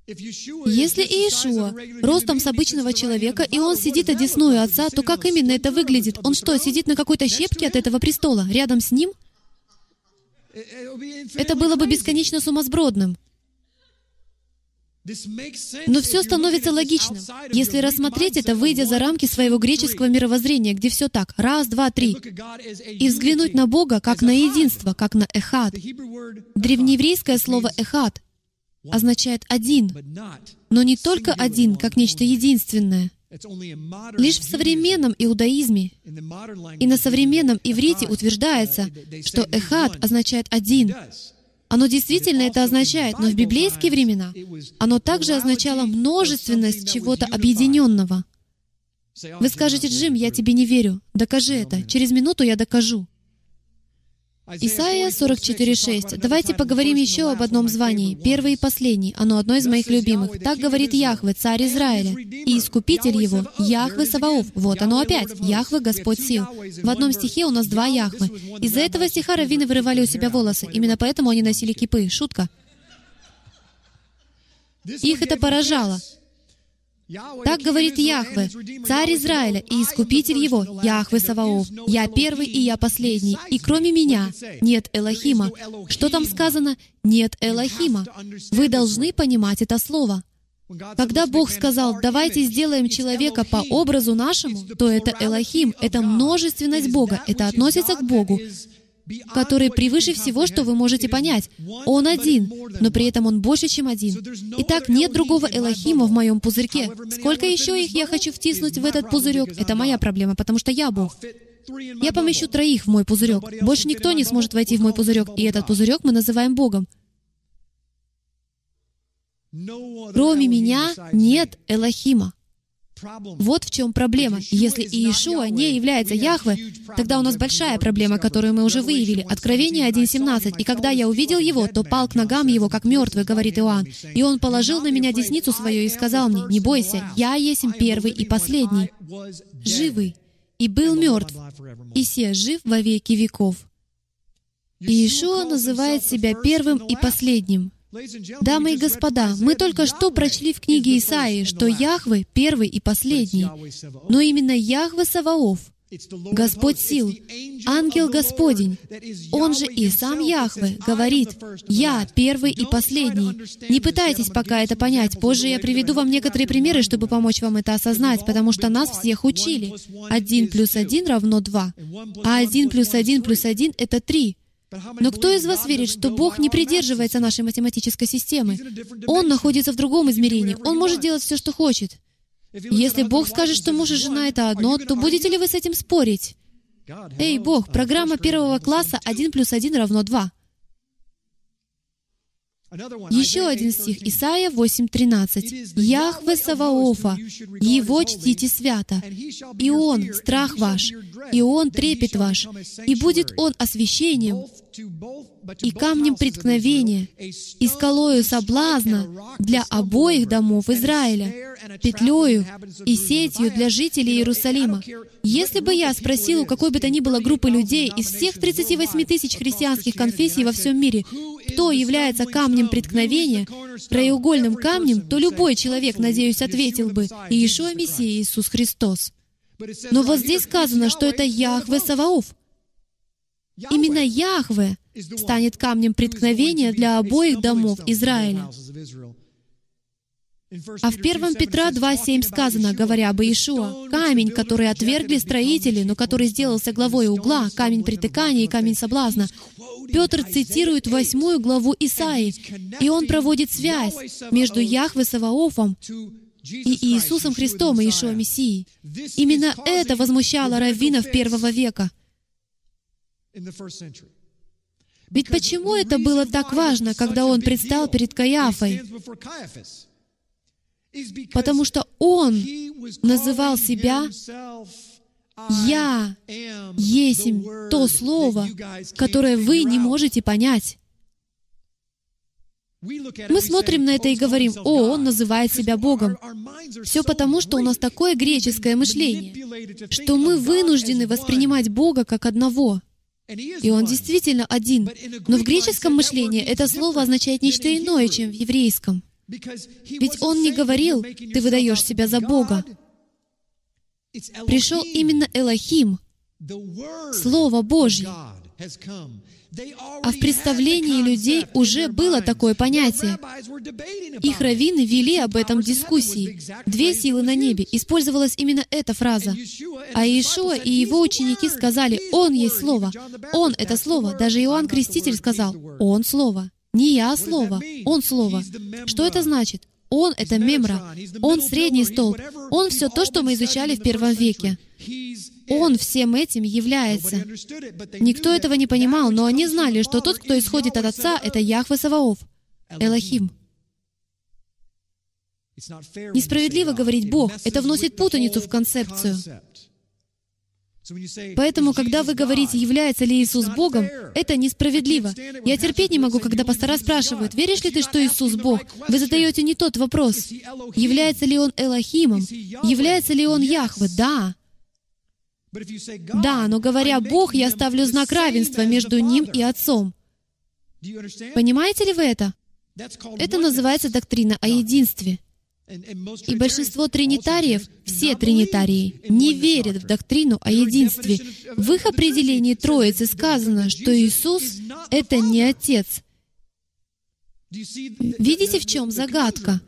Если Иешуа ростом с обычного человека, и он сидит одесную Отца, то как именно это выглядит? Он что, сидит на какой-то щепке от этого престола, рядом с ним? Это было бы бесконечно сумасбродным. Но все становится логичным, если рассмотреть это, выйдя за рамки своего греческого мировоззрения, где все так, раз, два, три, и взглянуть на Бога как на единство, как на эхад. Древнееврейское слово «эхад» означает «один», но не только «один», как нечто единственное. Лишь в современном иудаизме и на современном иврите утверждается, что «эхад» означает «один», оно действительно это означает, но в библейские времена оно также означало множественность чего-то объединенного. Вы скажете, Джим, я тебе не верю. Докажи это. Через минуту я докажу. Исайя 44.6. Давайте поговорим еще об одном звании, первый и последний. Оно одно из моих любимых. Так говорит Яхве, царь Израиля, и искупитель его, Яхве Саваоф. Вот оно опять, Яхве, Господь сил. В одном стихе у нас два Яхвы. Из-за этого стиха раввины вырывали у себя волосы. Именно поэтому они носили кипы. Шутка. Их это поражало. Так говорит Яхве, царь Израиля и искупитель его, Яхве Саваоф. Я первый и я последний, и кроме меня нет Элохима. Что там сказано? Нет Элохима. Вы должны понимать это слово. Когда Бог сказал, давайте сделаем человека по образу нашему, то это Элохим, это множественность Бога, это относится к Богу который превыше всего, что вы можете понять. Он один, но при этом Он больше, чем один. Итак, нет другого Элохима в моем пузырьке. Сколько еще их я хочу втиснуть в этот пузырек? Это моя проблема, потому что я Бог. Я помещу троих в мой пузырек. Больше никто не сможет войти в мой пузырек, и этот пузырек мы называем Богом. Кроме меня нет Элохима. Вот в чем проблема. Если Иешуа не является Яхве, тогда у нас большая проблема, которую мы уже выявили. Откровение 1.17. «И когда я увидел его, то пал к ногам его, как мертвый, — говорит Иоанн. И он положил на меня десницу свою и сказал мне, не бойся, я есть первый и последний, живый, и был мертв, и се жив во веки веков». Иешуа называет себя первым и последним. Дамы и господа, мы только что прочли в книге Исаии, что Яхве — первый и последний. Но именно Яхве Саваоф, Господь сил, ангел Господень, он же и сам Яхве, говорит, «Я первый и последний». Не пытайтесь пока это понять. Позже я приведу вам некоторые примеры, чтобы помочь вам это осознать, потому что нас всех учили. Один плюс один равно два, а один плюс один плюс один — это три. Но кто из вас верит, что Бог не придерживается нашей математической системы? Он находится в другом измерении. Он может делать все, что хочет. Если Бог скажет, что муж и жена — это одно, то будете ли вы с этим спорить? Эй, Бог, программа первого класса 1 плюс 1 равно 2. Еще один стих, Исайя 8.13. «Яхве Саваофа, Его чтите свято, и Он — страх ваш, и Он — трепет ваш, и будет Он освящением и камнем преткновения, и скалою соблазна для обоих домов Израиля, петлею и сетью для жителей Иерусалима. Если бы я спросил у какой бы то ни было группы людей из всех 38 тысяч христианских конфессий во всем мире, кто является камнем преткновения, краеугольным камнем, то любой человек, надеюсь, ответил бы, «Иешуа Мессия Иисус Христос». Но вот здесь сказано, что это Яхве Саваоф. Именно Яхве станет камнем преткновения для обоих домов Израиля. А в 1 Петра 2.7 сказано, говоря об Иешуа, «Камень, который отвергли строители, но который сделался главой угла, камень притыкания и камень соблазна». Петр цитирует восьмую главу Исаии, и он проводит связь между Яхве Саваофом и Иисусом Христом, Иешуа Мессией. Именно это возмущало раввинов первого века. Ведь почему это было так важно, когда он предстал перед Каиафой? Потому что он называл себя «Я есть то слово, которое вы не можете понять». Мы смотрим на это и говорим, «О, он называет себя Богом». Все потому, что у нас такое греческое мышление, что мы вынуждены воспринимать Бога как одного — и он действительно один. Но в греческом мышлении это слово означает нечто иное, чем в еврейском. Ведь Он не говорил, «Ты выдаешь себя за Бога». Пришел именно Элохим, Слово Божье. А в представлении людей уже было такое понятие. Их раввины вели об этом дискуссии. Две силы на небе. Использовалась именно эта фраза. А Иешуа и его ученики сказали, «Он есть Слово». «Он» — это Слово. Даже Иоанн Креститель сказал, «Он Слово». Не я Слово, Он Слово. Что это значит? Он — это мемра. Он — средний столб. Он — все то, что мы изучали в первом веке. Он всем этим является. Никто этого не понимал, но они знали, что тот, кто исходит от Отца, это Яхве Саваоф, Элохим. Несправедливо говорить «Бог». Это вносит путаницу в концепцию. Поэтому, когда вы говорите, является ли Иисус Богом, это несправедливо. Я терпеть не могу, когда пастора спрашивают, веришь ли ты, что Иисус Бог? Вы задаете не тот вопрос. Является ли Он Элохимом? Является ли Он Яхве? Да. Да, но говоря «Бог», я ставлю знак равенства между Ним и Отцом. Понимаете ли вы это? Это называется доктрина о единстве. И большинство тринитариев, все тринитарии, не верят в доктрину о единстве. В их определении Троицы сказано, что Иисус — это не Отец. Видите, в чем загадка?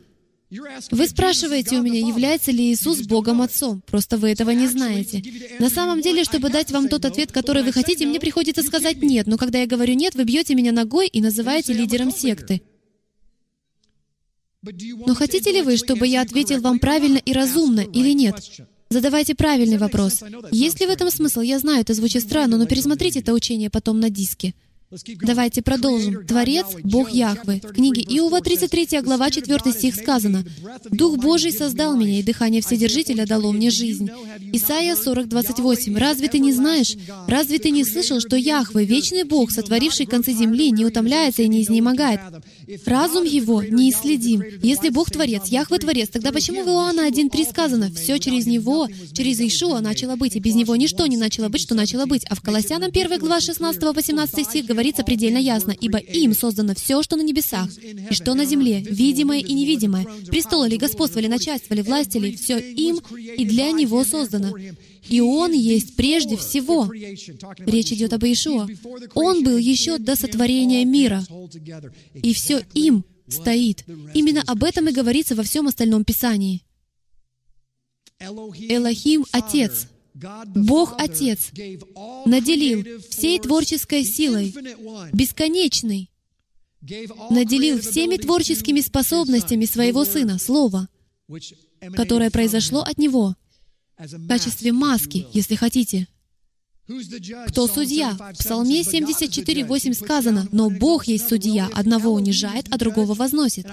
Вы спрашиваете у меня, является ли Иисус Богом Отцом. Просто вы этого не знаете. На самом деле, чтобы дать вам тот ответ, который вы хотите, мне приходится сказать «нет». Но когда я говорю «нет», вы бьете меня ногой и называете лидером секты. Но хотите ли вы, чтобы я ответил вам правильно и разумно или нет? Задавайте правильный вопрос. Есть ли в этом смысл? Я знаю, это звучит странно, но пересмотрите это учение потом на диске. Давайте продолжим. Творец — Бог Яхвы. В книге Иова, 33 глава, 4 стих сказано, «Дух Божий создал меня, и дыхание Вседержителя дало мне жизнь». Исайя 40, 28. «Разве ты не знаешь? Разве ты не слышал, что Яхве, вечный Бог, сотворивший концы земли, не утомляется и не изнемогает? Разум его неисследим. Если Бог Творец, Яхве Творец, тогда почему в Иоанна 1.3 сказано, «Все через Него, через Ишуа начало быть, и без Него ничто не начало быть, что начало быть». А в Колоссянам 1 глава 16 18 стих говорится предельно ясно, «Ибо им создано все, что на небесах, и что на земле, видимое и невидимое, престолы ли, господство ли, начальство ли, власти ли, все им и для Него создано. И Он есть прежде всего». Речь идет об Иешуа. Он был еще до сотворения мира. И все им стоит. Именно об этом и говорится во всем остальном Писании. Элохим — Отец. Бог Отец наделил всей творческой силой, бесконечный, наделил всеми творческими способностями своего Сына, Слова, которое произошло от Него, в качестве маски, если хотите. Кто судья? В Псалме 74.8 сказано, «Но Бог есть судья, одного унижает, а другого возносит».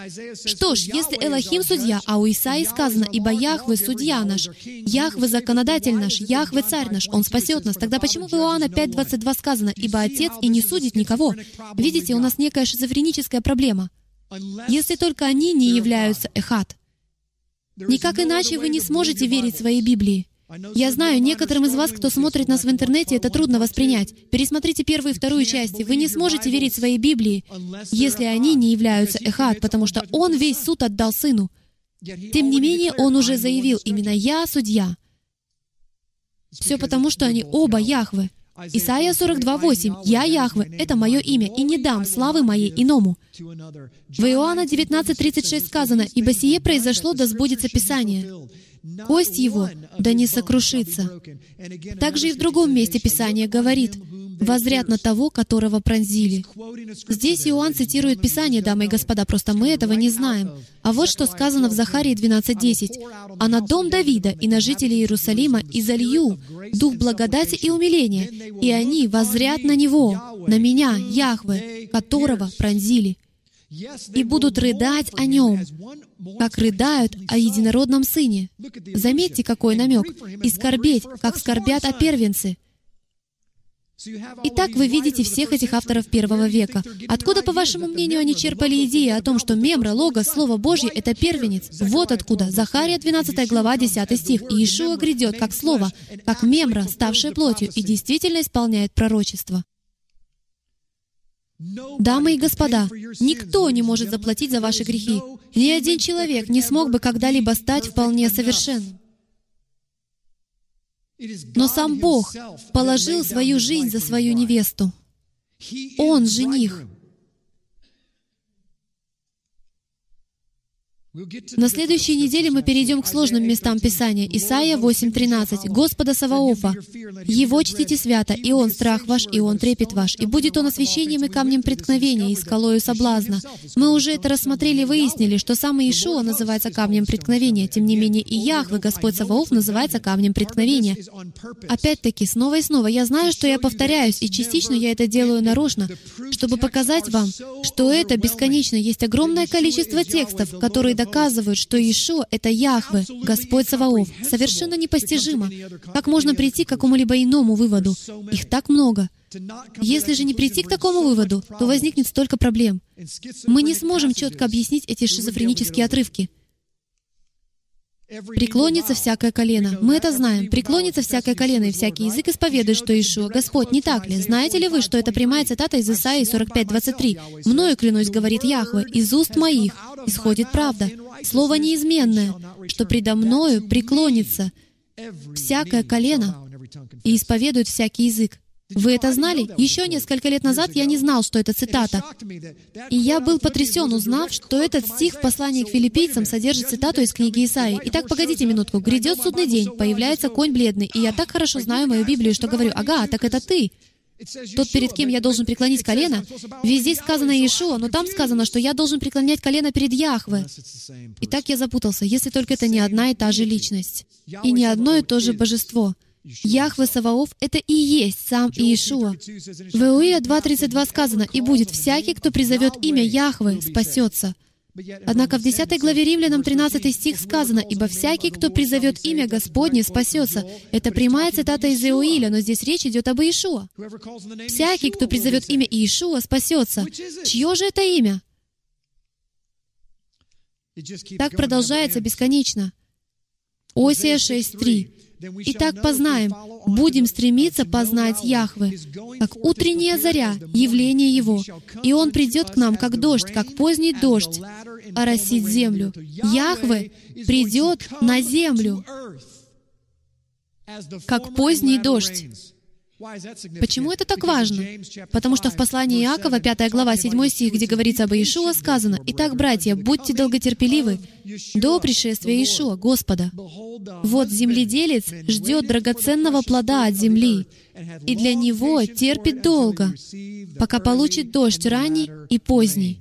Что ж, если Элохим судья, а у Исаи сказано, «Ибо Яхве судья наш, Яхве законодатель наш, Яхве царь наш, Он спасет нас», тогда почему в Иоанна 5.22 сказано, «Ибо Отец и не судит никого»? Видите, у нас некая шизофреническая проблема. Если только они не являются эхат. Никак иначе вы не сможете верить своей Библии. Я знаю, некоторым из вас, кто смотрит нас в интернете, это трудно воспринять. Пересмотрите первую и вторую части. Вы не сможете верить своей Библии, если они не являются Эхат, потому что Он весь суд отдал Сыну. Тем не менее, Он уже заявил, именно «Я судья». Все потому, что они оба Яхвы. Исайя 42.8. «Я Яхве, это мое имя, и не дам славы моей иному». В Иоанна 19.36 сказано, «Ибо сие произошло, да сбудется Писание» кость его да не сокрушится. Также и в другом месте Писание говорит, «Возрят на того, которого пронзили». Здесь Иоанн цитирует Писание, дамы и господа, просто мы этого не знаем. А вот что сказано в Захарии 12.10. «А на дом Давида и на жителей Иерусалима изолью дух благодати и умиления, и они возрят на него, на меня, Яхве, которого пронзили» и будут рыдать о нем, как рыдают о единородном сыне. Заметьте, какой намек. И скорбеть, как скорбят о первенце. Итак, вы видите всех этих авторов первого века. Откуда, по вашему мнению, они черпали идеи о том, что мемра, лого, Слово Божье — это первенец? Вот откуда. Захария 12 глава, 10 стих. «И Иешуа грядет, как Слово, как мемра, ставшая плотью, и действительно исполняет пророчество». Дамы и господа, никто не может заплатить за ваши грехи. Ни один человек не смог бы когда-либо стать вполне совершенным. Но сам Бог положил свою жизнь за свою невесту. Он жених. На следующей неделе мы перейдем к сложным местам Писания. Исайя 8.13. «Господа Саваофа, Его чтите свято, и Он страх ваш, и Он трепет ваш, и будет Он освящением и камнем преткновения, и скалою соблазна». Мы уже это рассмотрели и выяснили, что сам Иешуа называется камнем преткновения. Тем не менее, и Яхве, Господь Саваоф, называется камнем преткновения. Опять-таки, снова и снова, я знаю, что я повторяюсь, и частично я это делаю нарочно, чтобы показать вам, что это бесконечно. Есть огромное количество текстов, которые доказывают, что Ишо — это Яхве, Господь Саваоф. Совершенно непостижимо. Как можно прийти к какому-либо иному выводу? Их так много. Если же не прийти к такому выводу, то возникнет столько проблем. Мы не сможем четко объяснить эти шизофренические отрывки. Преклонится всякое колено. Мы это знаем. Преклонится всякое колено, и всякий язык исповедует, что Ишуа Господь, не так ли? Знаете ли вы, что это прямая цитата из Исаии 45.23? «Мною, клянусь, говорит Яхве, из уст моих исходит правда, слово неизменное, что предо мною преклонится всякое колено и исповедует всякий язык». Вы это знали? Еще несколько лет назад я не знал, что это цитата. И я был потрясен, узнав, что этот стих в послании к филиппийцам содержит цитату из книги Исаии. Итак, погодите минутку. «Грядет судный день, появляется конь бледный, и я так хорошо знаю мою Библию, что говорю, ага, так это ты». Тот, перед кем я должен преклонить колено, везде сказано Иешуа, но там сказано, что я должен преклонять колено перед Яхве. И так я запутался, если только это не одна и та же личность, и не одно и то же божество. Яхве Саваоф — это и есть сам Иешуа. В Иуия 2.32 сказано, «И будет всякий, кто призовет имя Яхве, спасется». Однако в 10 главе Римлянам 13 стих сказано, «Ибо всякий, кто призовет имя Господне, спасется». Это прямая цитата из Иоиля, но здесь речь идет об Иешуа. «Всякий, кто призовет имя Иешуа, спасется». Чье же это имя? Так продолжается бесконечно. Осия 6.3. Итак, познаем, будем стремиться познать Яхве, как утренняя заря, явление Его, и Он придет к нам, как дождь, как поздний дождь, оросит землю. Яхве придет на землю, как поздний дождь. Почему это так важно? Потому что в послании Иакова, 5 глава, 7 стих, где говорится об Иешуа, сказано, «Итак, братья, будьте долготерпеливы до пришествия Иешуа, Господа. Вот земледелец ждет драгоценного плода от земли, и для него терпит долго, пока получит дождь ранний и поздний».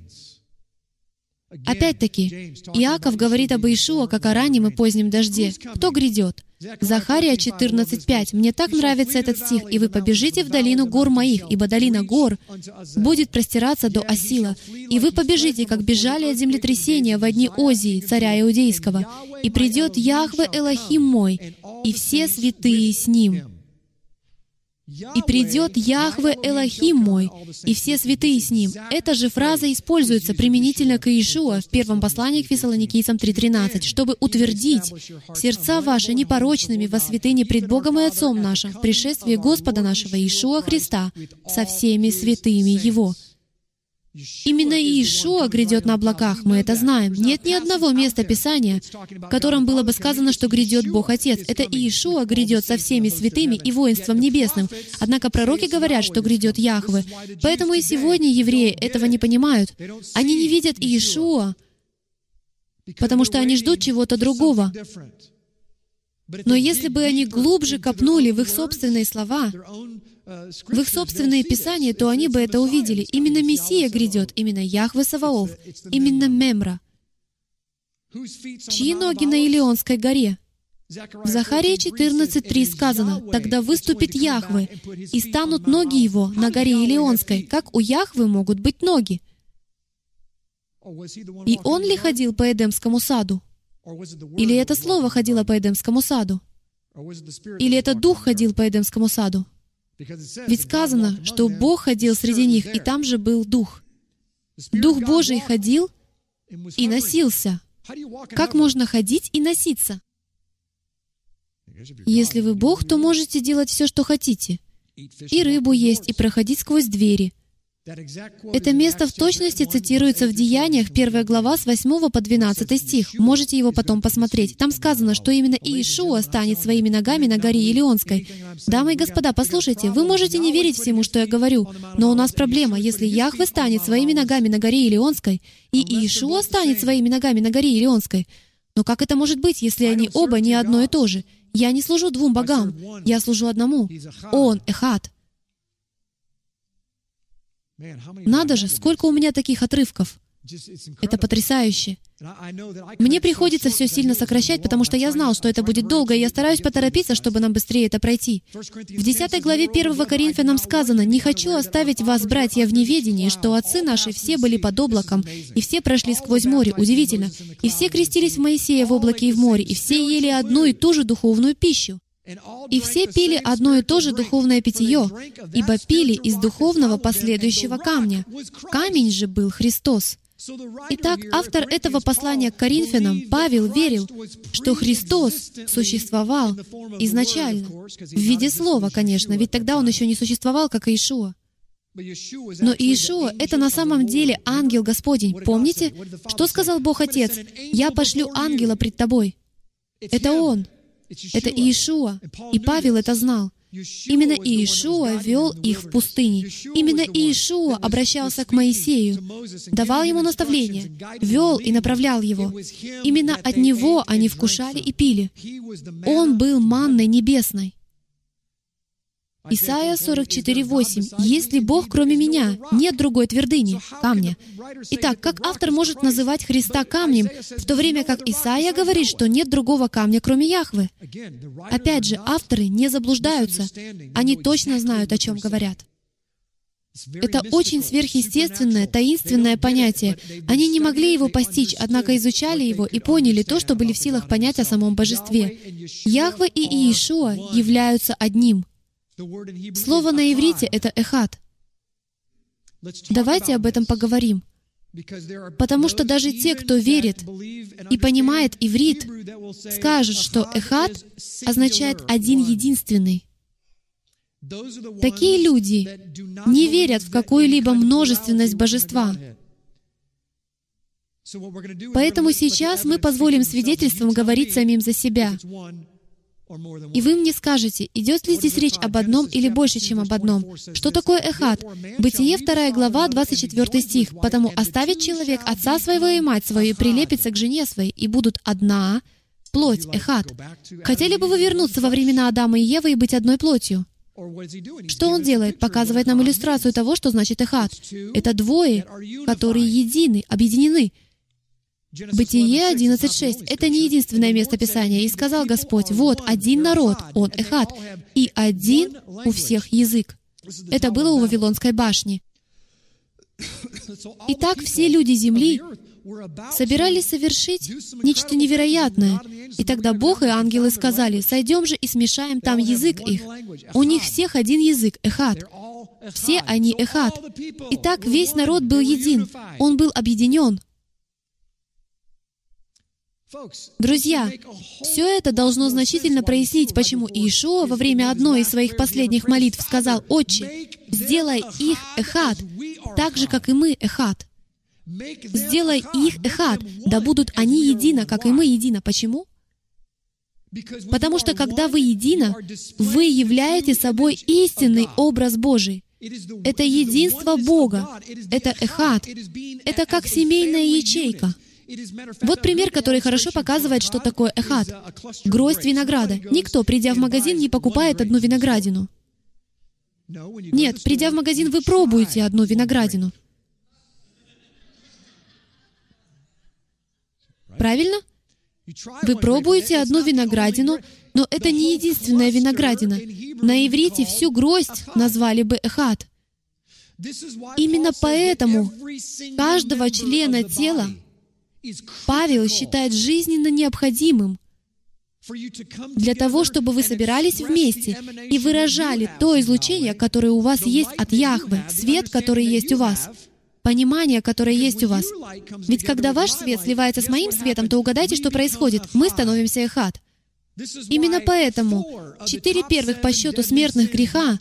Опять-таки, Иаков говорит об Иешуа как о раннем и позднем дожде. Кто грядет? Захария 14.5. «Мне так нравится этот стих. «И вы побежите в долину гор моих, ибо долина гор будет простираться до Осила. И вы побежите, как бежали от землетрясения в дни Озии, царя Иудейского. И придет Яхве Элохим мой, и все святые с ним». «И придет Яхве Элохим мой, и все святые с ним». Эта же фраза используется применительно к Иешуа в первом послании к Фессалоникийцам 3.13, чтобы утвердить сердца ваши непорочными во святыне пред Богом и Отцом нашим в пришествии Господа нашего Иешуа Христа со всеми святыми Его. Именно Иешуа грядет на облаках, мы это знаем. Нет ни одного места Писания, в котором было бы сказано, что грядет Бог Отец. Это Иешуа грядет со всеми святыми и воинством небесным. Однако пророки говорят, что грядет Яхве. Поэтому и сегодня евреи этого не понимают. Они не видят Иешуа, потому что они ждут чего-то другого. Но если бы они глубже копнули в их собственные слова, в их собственные писания, то они бы это увидели. Именно Мессия грядет, именно Яхве Саваоф, именно Мемра. Чьи ноги на Илионской горе? В Захарии 14.3 сказано, «Тогда выступит Яхве, и станут ноги его на горе Илионской, как у Яхвы могут быть ноги». И он ли ходил по Эдемскому саду? Или это слово ходило по Эдемскому саду? Или это дух ходил по Эдемскому саду? Ведь сказано, что Бог ходил среди них, и там же был Дух. Дух Божий ходил и носился. Как можно ходить и носиться? Если вы Бог, то можете делать все, что хотите. И рыбу есть, и проходить сквозь двери. Это место в точности цитируется в Деяниях, 1 глава, с 8 по 12 стих. Можете его потом посмотреть. Там сказано, что именно Иешуа станет своими ногами на горе Илионской. Дамы и господа, послушайте, вы можете не верить всему, что я говорю, но у нас проблема. Если Яхве станет своими ногами на горе Илионской, и Иешуа станет своими ногами на горе Илионской, но как это может быть, если они оба не одно и то же? Я не служу двум богам, я служу одному. Он — Эхат. Надо же, сколько у меня таких отрывков. Это потрясающе. Мне приходится все сильно сокращать, потому что я знал, что это будет долго, и я стараюсь поторопиться, чтобы нам быстрее это пройти. В 10 главе 1 Коринфянам сказано, «Не хочу оставить вас, братья, в неведении, что отцы наши все были под облаком, и все прошли сквозь море». Удивительно. «И все крестились в Моисея в облаке и в море, и все ели одну и ту же духовную пищу». И все пили одно и то же духовное питье, ибо пили из духовного последующего камня. Камень же был Христос. Итак, автор этого послания к Коринфянам, Павел, верил, что Христос существовал изначально, в виде слова, конечно, ведь тогда он еще не существовал, как Иешуа. Но Иешуа — это на самом деле ангел Господень. Помните, что сказал Бог Отец? «Я пошлю ангела пред тобой». Это Он. Это Иешуа. И Павел это знал. Именно Иешуа вел их в пустыне. Именно Иешуа обращался к Моисею, давал ему наставления, вел и направлял его. Именно от него они вкушали и пили. Он был манной небесной. Исайя 44.8. «Если Бог, кроме меня, нет другой твердыни, камня». Итак, как автор может называть Христа камнем, в то время как Исаия говорит, что нет другого камня, кроме Яхвы? Опять же, авторы не заблуждаются. Они точно знают, о чем говорят. Это очень сверхъестественное, таинственное понятие. Они не могли его постичь, однако изучали его и поняли то, что были в силах понять о самом божестве. Яхве и Иешуа являются одним — Слово на иврите — это «эхат». Давайте об этом поговорим. Потому что даже те, кто верит и понимает иврит, скажут, что «эхат» означает «один единственный». Такие люди не верят в какую-либо множественность божества. Поэтому сейчас мы позволим свидетельствам говорить самим за себя. И вы мне скажете, идет ли здесь речь об одном или больше, чем об одном? Что такое эхат? Бытие 2 глава, 24 стих. «Потому оставит человек отца своего и мать свою, и прилепится к жене своей, и будут одна плоть, эхат». Хотели бы вы вернуться во времена Адама и Евы и быть одной плотью? Что он делает? Показывает нам иллюстрацию того, что значит эхат. Это двое, которые едины, объединены. Бытие 11.6 — это не единственное место Писания. «И сказал Господь, вот один народ, он Эхат, и один у всех язык». Это было у Вавилонской башни. <coughs> Итак, все люди земли собирались совершить нечто невероятное. И тогда Бог и ангелы сказали, «Сойдем же и смешаем там язык их». У них всех один язык, Эхат. Все они Эхат. Итак, весь народ был един. Он был объединен. Друзья, все это должно значительно прояснить, почему Иешуа во время одной из своих последних молитв сказал, «Отче, сделай их эхат, так же, как и мы эхат. Сделай их эхат, да будут они едино, как и мы едино». Почему? Потому что когда вы едино, вы являете собой истинный образ Божий. Это единство Бога. Это эхат. Это как семейная ячейка. Вот пример, который хорошо показывает, что такое эхат. Гроздь винограда. Никто, придя в магазин, не покупает одну виноградину. Нет, придя в магазин, вы пробуете одну виноградину. Правильно? Вы пробуете одну виноградину, но это не единственная виноградина. На иврите всю гроздь назвали бы эхат. Именно поэтому каждого члена тела Павел считает жизненно необходимым для того, чтобы вы собирались вместе и выражали то излучение, которое у вас есть от Яхвы, свет, который есть у вас, понимание, которое есть у вас. Ведь когда ваш свет сливается с моим светом, то угадайте, что происходит. Мы становимся эхат. Именно поэтому четыре первых по счету смертных греха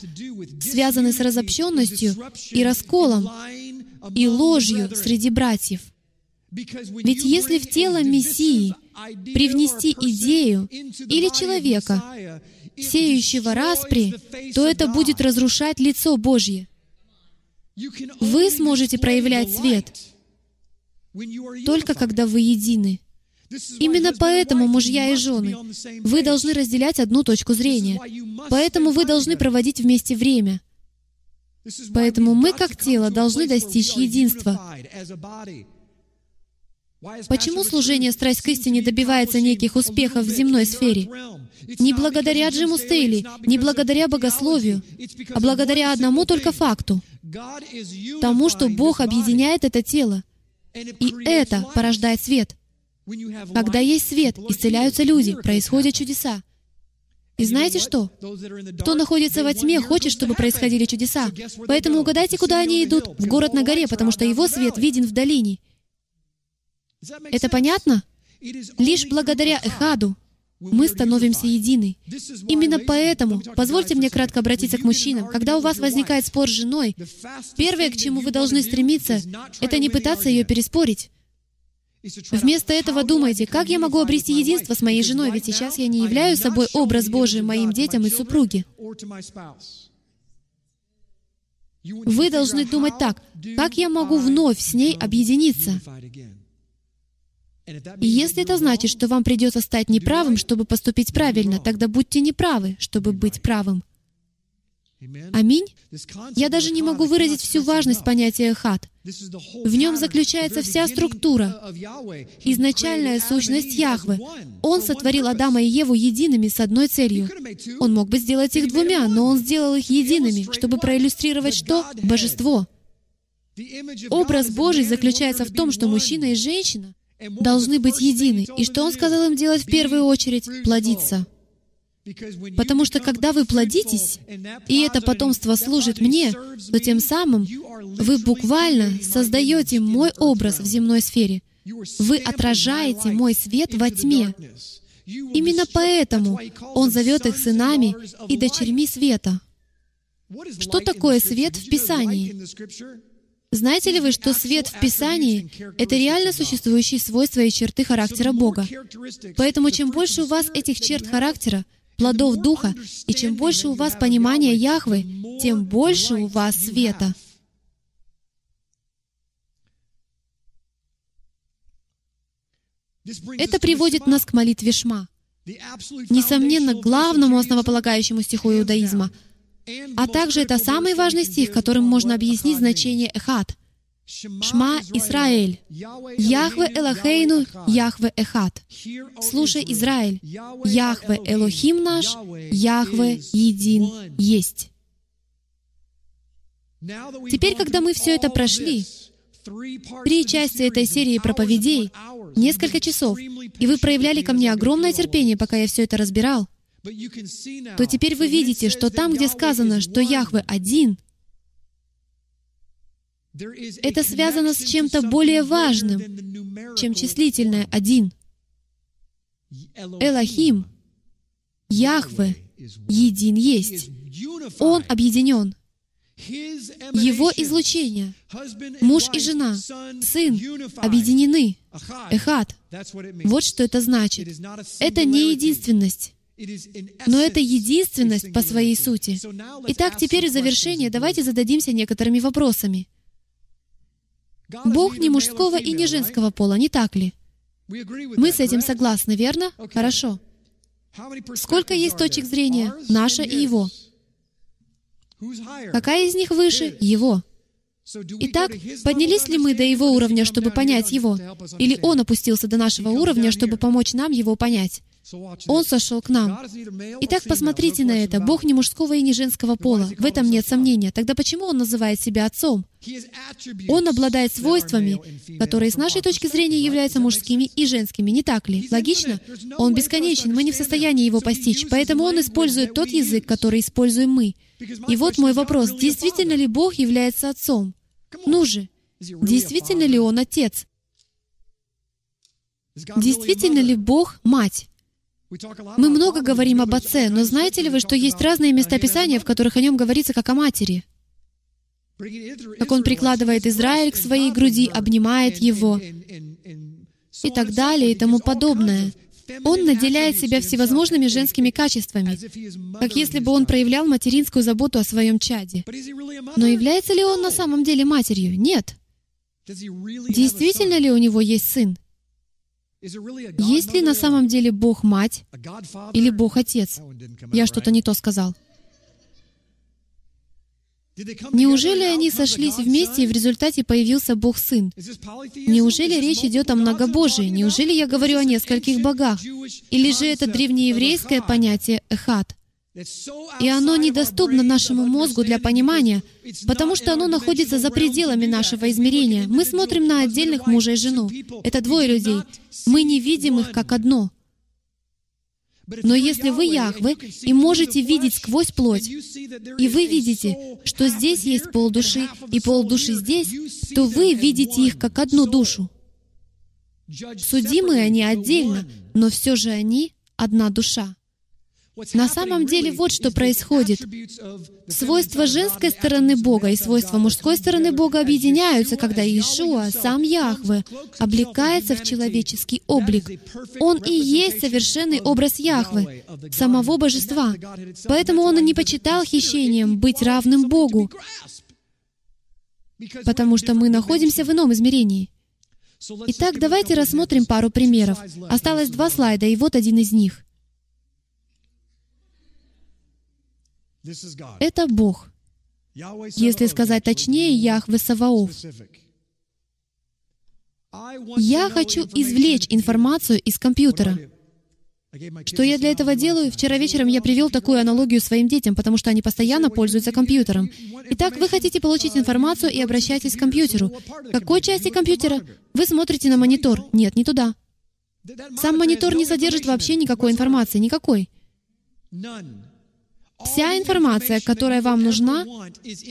связаны с разобщенностью и расколом и ложью среди братьев. Ведь если в тело Мессии привнести идею или человека, сеющего распри, то это будет разрушать лицо Божье. Вы сможете проявлять свет только когда вы едины. Именно поэтому, мужья и жены, вы должны разделять одну точку зрения. Поэтому вы должны проводить вместе время. Поэтому мы, как тело, должны достичь единства. Почему служение «Страсть к истине» добивается неких успехов в земной сфере? Не благодаря Джиму Стейли, не благодаря богословию, а благодаря одному только факту — тому, что Бог объединяет это тело. И это порождает свет. Когда есть свет, исцеляются люди, происходят чудеса. И знаете что? Кто находится во тьме, хочет, чтобы происходили чудеса. Поэтому угадайте, куда они идут. В город на горе, потому что его свет виден в долине. Это понятно? Лишь благодаря Эхаду мы становимся едины. Именно поэтому, позвольте мне кратко обратиться к мужчинам, когда у вас возникает спор с женой, первое, к чему вы должны стремиться, это не пытаться ее переспорить. Вместо этого думайте, как я могу обрести единство с моей женой, ведь сейчас я не являю собой образ Божий моим детям и супруге. Вы должны думать так, как я могу вновь с ней объединиться? И если это значит, что вам придется стать неправым, чтобы поступить правильно, тогда будьте неправы, чтобы быть правым. Аминь. Я даже не могу выразить всю важность понятия «хат». В нем заключается вся структура, изначальная сущность Яхвы. Он сотворил Адама и Еву едиными с одной целью. Он мог бы сделать их двумя, но Он сделал их едиными, чтобы проиллюстрировать что? Божество. Образ Божий заключается в том, что мужчина и женщина должны быть едины. И что Он сказал им делать в первую очередь? Плодиться. Потому что когда вы плодитесь, и это потомство служит мне, то тем самым вы буквально создаете мой образ в земной сфере. Вы отражаете мой свет во тьме. Именно поэтому Он зовет их сынами и дочерьми света. Что такое свет в Писании? Знаете ли вы, что свет в Писании — это реально существующие свойства и черты характера Бога? Поэтому чем больше у вас этих черт характера, плодов Духа, и чем больше у вас понимания Яхвы, тем больше у вас света. Это приводит нас к молитве Шма, несомненно, главному основополагающему стиху иудаизма, а также это самый важный стих, которым можно объяснить значение «эхат», Шма Исраэль, Яхве Элохейну, Яхве Эхат. Слушай, Израиль, Яхве Элохим наш, Яхве един есть. Теперь, когда мы все это прошли, три части этой серии проповедей, несколько часов, и вы проявляли ко мне огромное терпение, пока я все это разбирал, то теперь вы видите, что там, где сказано, что Яхве один — это связано с чем-то более важным, чем числительное «один». Элохим, Яхве, един есть. Он объединен. Его излучение, муж и жена, сын объединены. Эхат. Вот что это значит. Это не единственность. Но это единственность по своей сути. Итак, теперь в завершение давайте зададимся некоторыми вопросами. Бог не мужского и не женского пола, не так ли? Мы с этим согласны, верно? Хорошо. Сколько есть точек зрения? Наша и Его. Какая из них выше? Его. Итак, поднялись ли мы до Его уровня, чтобы понять Его? Или Он опустился до нашего уровня, чтобы помочь нам Его понять? Он сошел к нам. Итак, посмотрите на это. Бог не мужского и не женского пола. В этом нет сомнения. Тогда почему Он называет себя Отцом? Он обладает свойствами, которые с нашей точки зрения являются мужскими и женскими, не так ли? Логично? Он бесконечен, мы не в состоянии его постичь, поэтому Он использует тот язык, который используем мы. И вот мой вопрос. Действительно ли Бог является Отцом? Ну же, действительно ли Он Отец? Действительно ли Бог — Мать? Мы много говорим об Отце, но знаете ли вы, что есть разные места Писания, в которых о нем говорится как о матери? Как он прикладывает Израиль к своей груди, обнимает его и так далее и тому подобное. Он наделяет себя всевозможными женскими качествами, как если бы он проявлял материнскую заботу о своем чаде. Но является ли он на самом деле матерью? Нет. Действительно ли у него есть сын? Есть ли на самом деле Бог мать или Бог отец? Я что-то не то сказал. Неужели они сошлись вместе, и в результате появился Бог Сын? Неужели речь идет о многобожии? Неужели я говорю о нескольких богах? Или же это древнееврейское понятие «эхат»? И оно недоступно нашему мозгу для понимания, потому что оно находится за пределами нашего измерения. Мы смотрим на отдельных мужа и жену. Это двое людей. Мы не видим их как одно. Но если вы Яхве и можете видеть сквозь плоть, и вы видите, что здесь есть полдуши и полдуши здесь, то вы видите их как одну душу. Судимые они отдельно, но все же они одна душа. На самом деле вот что происходит. Свойства женской стороны Бога и свойства мужской стороны Бога объединяются, когда Иешуа, сам Яхве, облекается в человеческий облик. Он и есть совершенный образ Яхве, самого Божества. Поэтому он и не почитал хищением быть равным Богу, потому что мы находимся в ином измерении. Итак, давайте рассмотрим пару примеров. Осталось два слайда, и вот один из них. Это Бог. Если сказать точнее, Яхве Саваоф. Я хочу извлечь информацию из компьютера. Что я для этого делаю? Вчера вечером я привел такую аналогию своим детям, потому что они постоянно пользуются компьютером. Итак, вы хотите получить информацию и обращаетесь к компьютеру. В какой части компьютера? Вы смотрите на монитор. Нет, не туда. Сам монитор не содержит вообще никакой информации, никакой. Вся информация, которая вам нужна,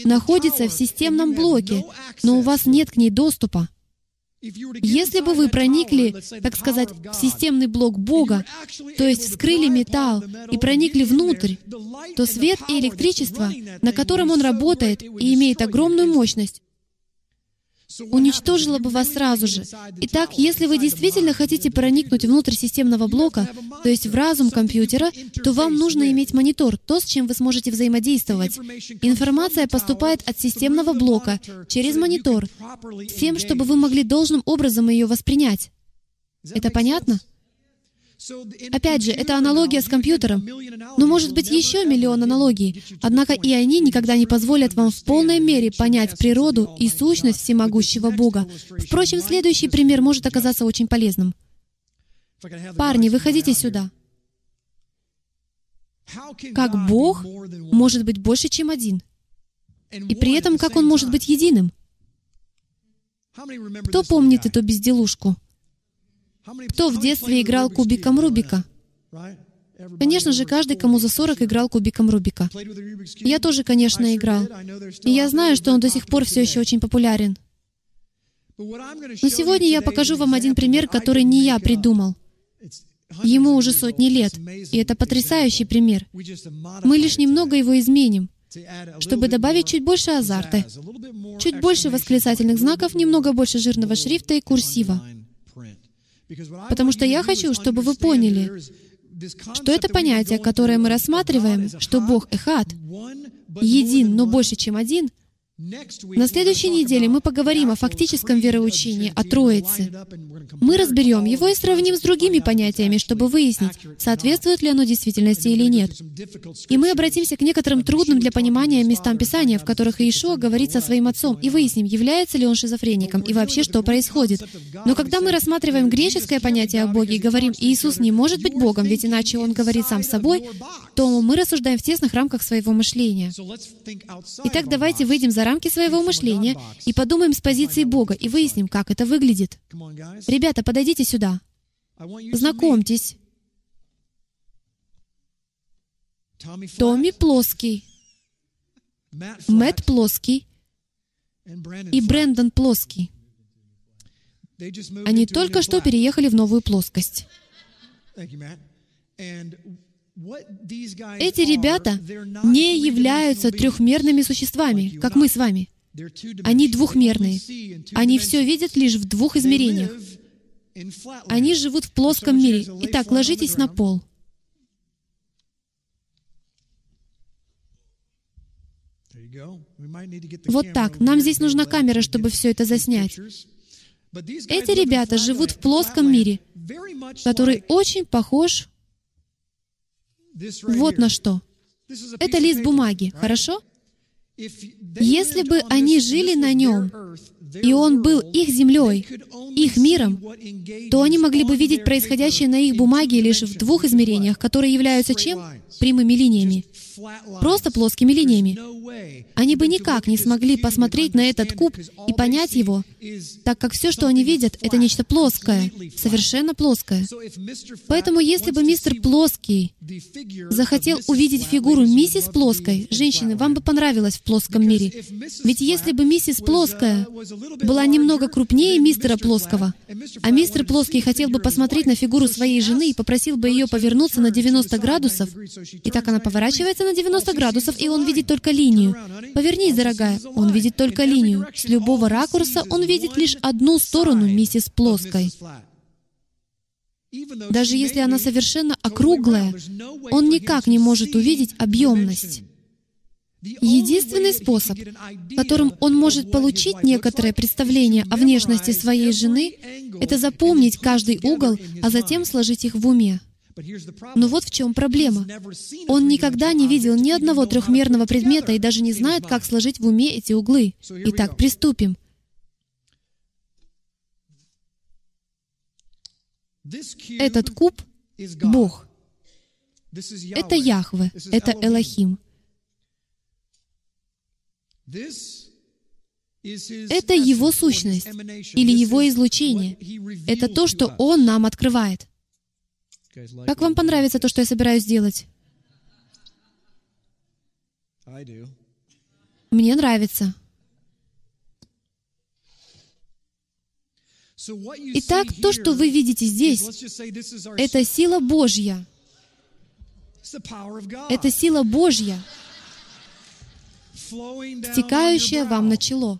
находится в системном блоке, но у вас нет к ней доступа. Если бы вы проникли, так сказать, в системный блок Бога, то есть вскрыли металл и проникли внутрь, то свет и электричество, на котором он работает и имеет огромную мощность, уничтожило бы вас сразу же. Итак, если вы действительно хотите проникнуть внутрь системного блока, то есть в разум компьютера, то вам нужно иметь монитор, то, с чем вы сможете взаимодействовать. Информация поступает от системного блока через монитор, с тем, чтобы вы могли должным образом ее воспринять. Это понятно? Опять же, это аналогия с компьютером. Но может быть еще миллион аналогий. Однако и они никогда не позволят вам в полной мере понять природу и сущность всемогущего Бога. Впрочем, следующий пример может оказаться очень полезным. Парни, выходите сюда. Как Бог может быть больше, чем один? И при этом, как Он может быть единым? Кто помнит эту безделушку? Кто в детстве играл кубиком Рубика? Конечно же, каждый, кому за 40, играл кубиком Рубика. Я тоже, конечно, играл. И я знаю, что он до сих пор все еще очень популярен. Но сегодня я покажу вам один пример, который не я придумал. Ему уже сотни лет, и это потрясающий пример. Мы лишь немного его изменим, чтобы добавить чуть больше азарта, чуть больше восклицательных знаков, немного больше жирного шрифта и курсива. Потому что я хочу, чтобы вы поняли, что это понятие, которое мы рассматриваем, что Бог Эхат, един, но больше, чем один — на следующей неделе мы поговорим о фактическом вероучении, о Троице. Мы разберем его и сравним с другими понятиями, чтобы выяснить, соответствует ли оно действительности или нет. И мы обратимся к некоторым трудным для понимания местам Писания, в которых Иешуа говорит со своим отцом, и выясним, является ли он шизофреником и вообще, что происходит. Но когда мы рассматриваем греческое понятие о Боге и говорим, Иисус не может быть Богом, ведь иначе Он говорит сам собой, то мы рассуждаем в тесных рамках своего мышления. Итак, давайте выйдем за рамки своего мышления и подумаем с позиции Бога и выясним, как это выглядит. Ребята, подойдите сюда. Знакомьтесь. Томми Плоский, Мэтт Плоский и Брэндон Плоский. Они только что переехали в новую плоскость. Эти ребята не являются трехмерными существами, как мы с вами. Они двухмерные. Они все видят лишь в двух измерениях. Они живут в плоском мире. Итак, ложитесь на пол. Вот так. Нам здесь нужна камера, чтобы все это заснять. Эти ребята живут в плоском мире, который очень похож вот на что. Это лист бумаги, хорошо? Если бы они жили на нем, и он был их землей, их миром, то они могли бы видеть происходящее на их бумаге лишь в двух измерениях, которые являются чем? Прямыми линиями. Просто плоскими линиями. Они бы никак не смогли посмотреть на этот куб и понять его, так как все, что они видят, это нечто плоское, совершенно плоское. Поэтому если бы мистер Плоский захотел увидеть фигуру миссис Плоской, женщины, вам бы понравилось в плоском мире. Ведь если бы миссис Плоская была немного крупнее мистера Плоского, а мистер Плоский хотел бы посмотреть на фигуру своей жены и попросил бы ее повернуться на 90 градусов, и так она поворачивается на 90 градусов, и он видит только линию. Повернись, дорогая, он видит только линию. С любого ракурса он видит лишь одну сторону миссис Плоской. Даже если она совершенно округлая, он никак не может увидеть объемность. Единственный способ, которым он может получить некоторое представление о внешности своей жены, это запомнить каждый угол, а затем сложить их в уме. Но вот в чем проблема. Он никогда не видел ни одного трехмерного предмета и даже не знает, как сложить в уме эти углы. Итак, приступим. Этот куб — Бог. Это Яхве, это Элохим. Это Его сущность или Его излучение. Это то, что Он нам открывает. Как вам понравится то, что я собираюсь делать? Мне нравится. Итак, то, что вы видите здесь, это сила Божья. Это сила Божья, стекающая вам на чело.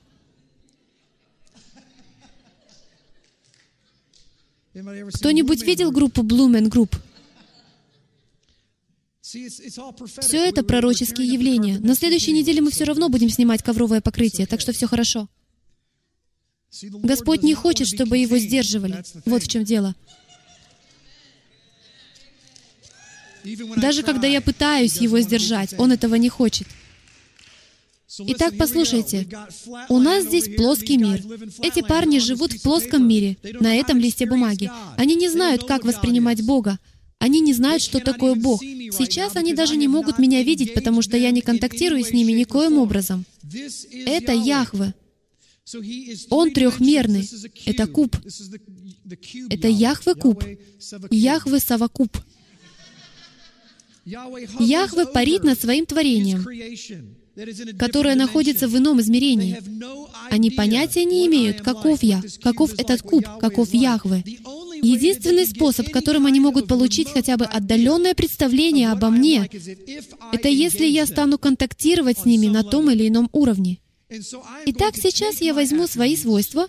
Кто-нибудь видел группу and Group? Все это пророческие явления. На следующей неделе мы все равно будем снимать ковровое покрытие, так что все хорошо. Господь не хочет, чтобы его сдерживали. Вот в чем дело. Даже когда я пытаюсь его сдержать, он этого не хочет. Итак, послушайте, у нас здесь плоский мир. Эти парни живут в плоском мире, на этом листе бумаги. Они не знают, как воспринимать Бога. Они не знают, что такое Бог. Сейчас они даже не могут меня видеть, потому что я не контактирую с ними никоим образом. Это Яхве. Он трехмерный. Это куб. Это Яхве куб. Яхве совокуб. Яхве парит над своим творением которое находится в ином измерении. Они понятия не имеют, каков я, каков этот куб, каков Яхве. Единственный способ, которым они могут получить хотя бы отдаленное представление обо мне, это если я стану контактировать с ними на том или ином уровне. Итак, сейчас я возьму свои свойства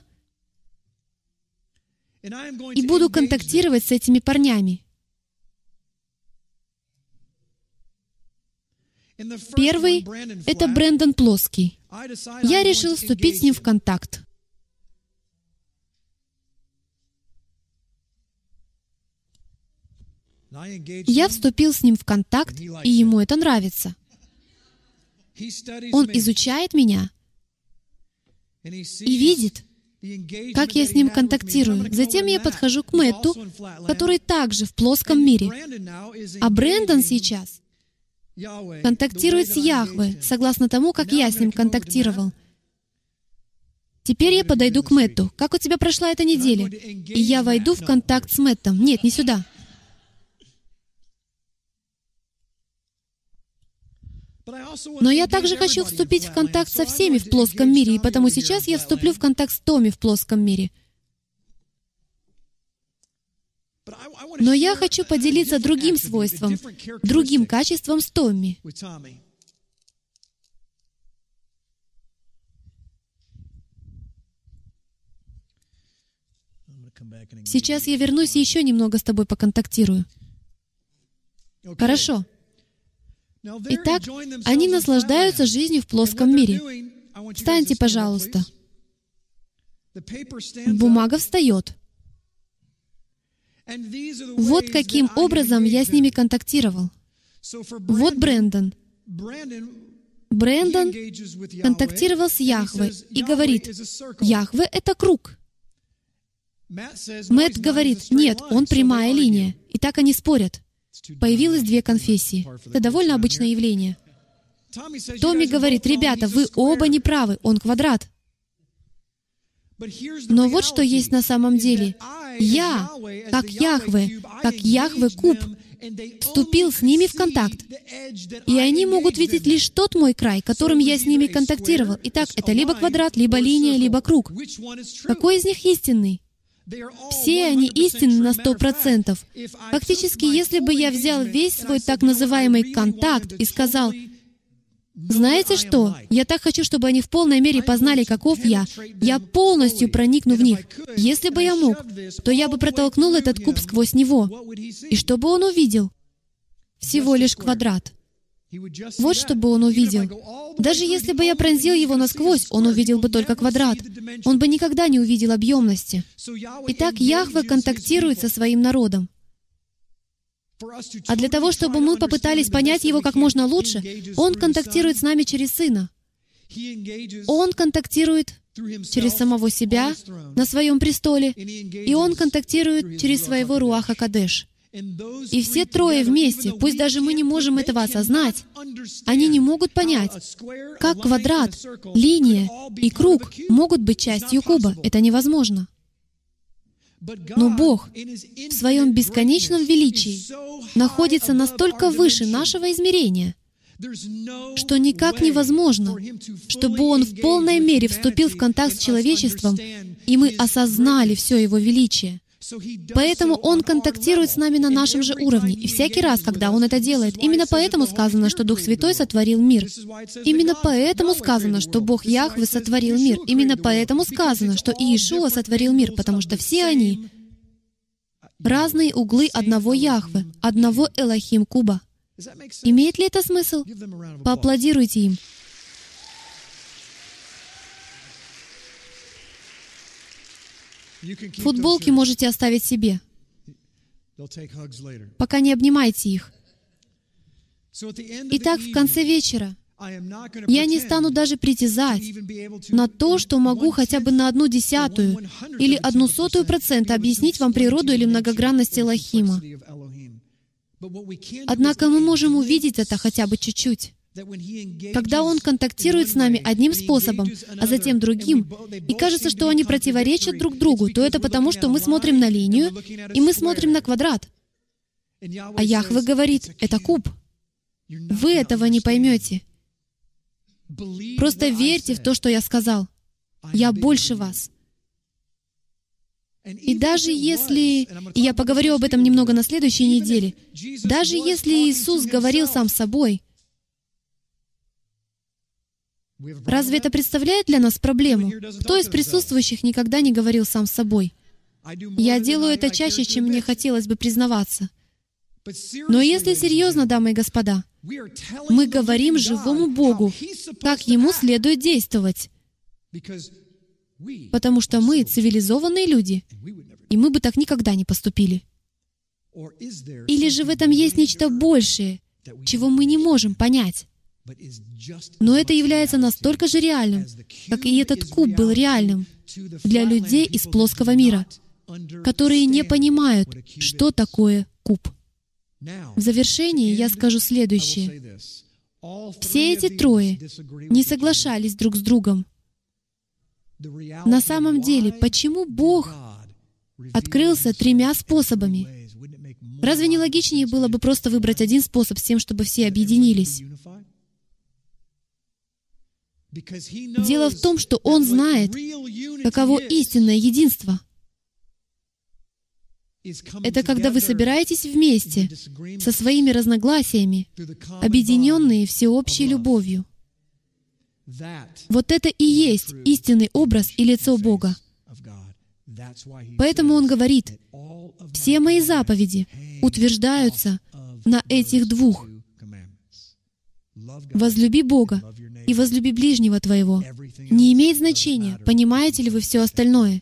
и буду контактировать с этими парнями. Первый — это Брэндон Плоский. Я решил вступить с ним в контакт. Я вступил с ним в контакт, и ему это нравится. Он изучает меня и видит, как я с ним контактирую. Затем я подхожу к Мэтту, который также в плоском мире. А Брэндон сейчас контактирует с Яхве, согласно тому, как я с ним контактировал. Теперь я подойду к Мэтту. Как у тебя прошла эта неделя? И я войду в контакт с Мэттом. Нет, не сюда. Но я также хочу вступить в контакт со всеми в плоском мире, и потому сейчас я вступлю в контакт с Томи в плоском мире. Но я хочу поделиться другим свойством, другим качеством с Томми. Сейчас я вернусь и еще немного с тобой поконтактирую. Хорошо. Итак, они наслаждаются жизнью в плоском мире. Встаньте, пожалуйста. Бумага встает. Вот каким образом я с ними контактировал. Вот Брэндон. Брэндон контактировал с Яхве и говорит, Яхве — это круг. Мэтт говорит, нет, он прямая линия. И так они спорят. Появилось две конфессии. Это довольно обычное явление. Томми говорит, ребята, вы оба неправы, он квадрат. Но вот что есть на самом деле. Я, как Яхве, как Яхве Куб, вступил с ними в контакт. И они могут видеть лишь тот мой край, которым я с ними контактировал. Итак, это либо квадрат, либо линия, либо круг. Какой из них истинный? Все они истинны на сто процентов. Фактически, если бы я взял весь свой так называемый контакт и сказал, знаете что? Я так хочу, чтобы они в полной мере познали, каков я. Я полностью проникну в них. Если бы я мог, то я бы протолкнул этот куб сквозь него. И что бы он увидел? Всего лишь квадрат. Вот что бы он увидел. Даже если бы я пронзил его насквозь, он увидел бы только квадрат. Он бы никогда не увидел объемности. Итак, Яхве контактирует со своим народом. А для того, чтобы мы попытались понять Его как можно лучше, Он контактирует с нами через Сына. Он контактирует через самого себя на своем престоле, и Он контактирует через своего Руаха Кадеш. И все трое вместе, пусть даже мы не можем этого осознать, они не могут понять, как квадрат, линия и круг могут быть частью куба. Это невозможно. Но Бог в своем бесконечном величии находится настолько выше нашего измерения, что никак невозможно, чтобы Он в полной мере вступил в контакт с человечеством, и мы осознали все Его величие. Поэтому Он контактирует с нами на нашем же уровне. И всякий раз, когда Он это делает, именно поэтому сказано, что Дух Святой сотворил мир. Именно поэтому сказано, что Бог Яхве сотворил мир. Именно поэтому сказано, что Иешуа сотворил мир, потому что все они разные углы одного Яхве, одного Элохим Куба. Имеет ли это смысл? Поаплодируйте им. Футболки можете оставить себе. Пока не обнимайте их. Итак, в конце вечера я не стану даже притязать на то, что могу хотя бы на одну десятую или одну сотую процента объяснить вам природу или многогранность Элохима. Однако мы можем увидеть это хотя бы чуть-чуть. Когда Он контактирует с нами одним способом, а затем другим, и кажется, что они противоречат друг другу, то это потому, что мы смотрим на линию, и мы смотрим на квадрат. А Яхве говорит, это куб. Вы этого не поймете. Просто верьте в то, что я сказал. Я больше вас. И даже если, и я поговорю об этом немного на следующей неделе, даже если Иисус говорил сам собой, Разве это представляет для нас проблему? Кто из присутствующих никогда не говорил сам с собой? Я делаю это чаще, чем мне хотелось бы признаваться. Но если серьезно, дамы и господа, мы говорим живому Богу, как Ему следует действовать. Потому что мы цивилизованные люди, и мы бы так никогда не поступили. Или же в этом есть нечто большее, чего мы не можем понять. Но это является настолько же реальным, как и этот куб был реальным для людей из плоского мира, которые не понимают, что такое куб. В завершении я скажу следующее. Все эти трое не соглашались друг с другом. На самом деле, почему Бог открылся тремя способами? Разве не логичнее было бы просто выбрать один способ с тем, чтобы все объединились? Дело в том, что Он знает, каково истинное единство. Это когда вы собираетесь вместе со своими разногласиями, объединенные всеобщей любовью. Вот это и есть истинный образ и лицо Бога. Поэтому Он говорит, все мои заповеди утверждаются на этих двух. Возлюби Бога и возлюби ближнего твоего. Не имеет значения, понимаете ли вы все остальное.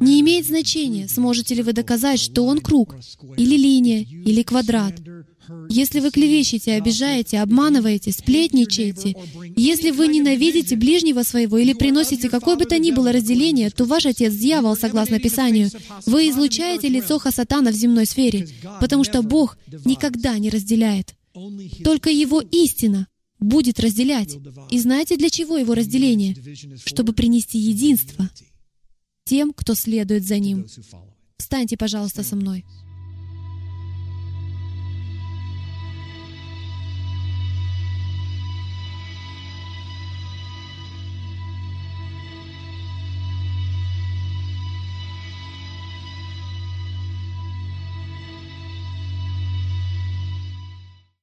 Не имеет значения, сможете ли вы доказать, что он круг, или линия, или квадрат. Если вы клевещете, обижаете, обманываете, сплетничаете, если вы ненавидите ближнего своего или приносите какое бы то ни было разделение, то ваш отец — дьявол, согласно Писанию. Вы излучаете лицо Хасатана в земной сфере, потому что Бог никогда не разделяет. Только Его истина будет разделять. И знаете, для чего Его разделение? Чтобы принести единство тем, кто следует за Ним. Встаньте, пожалуйста, со мной.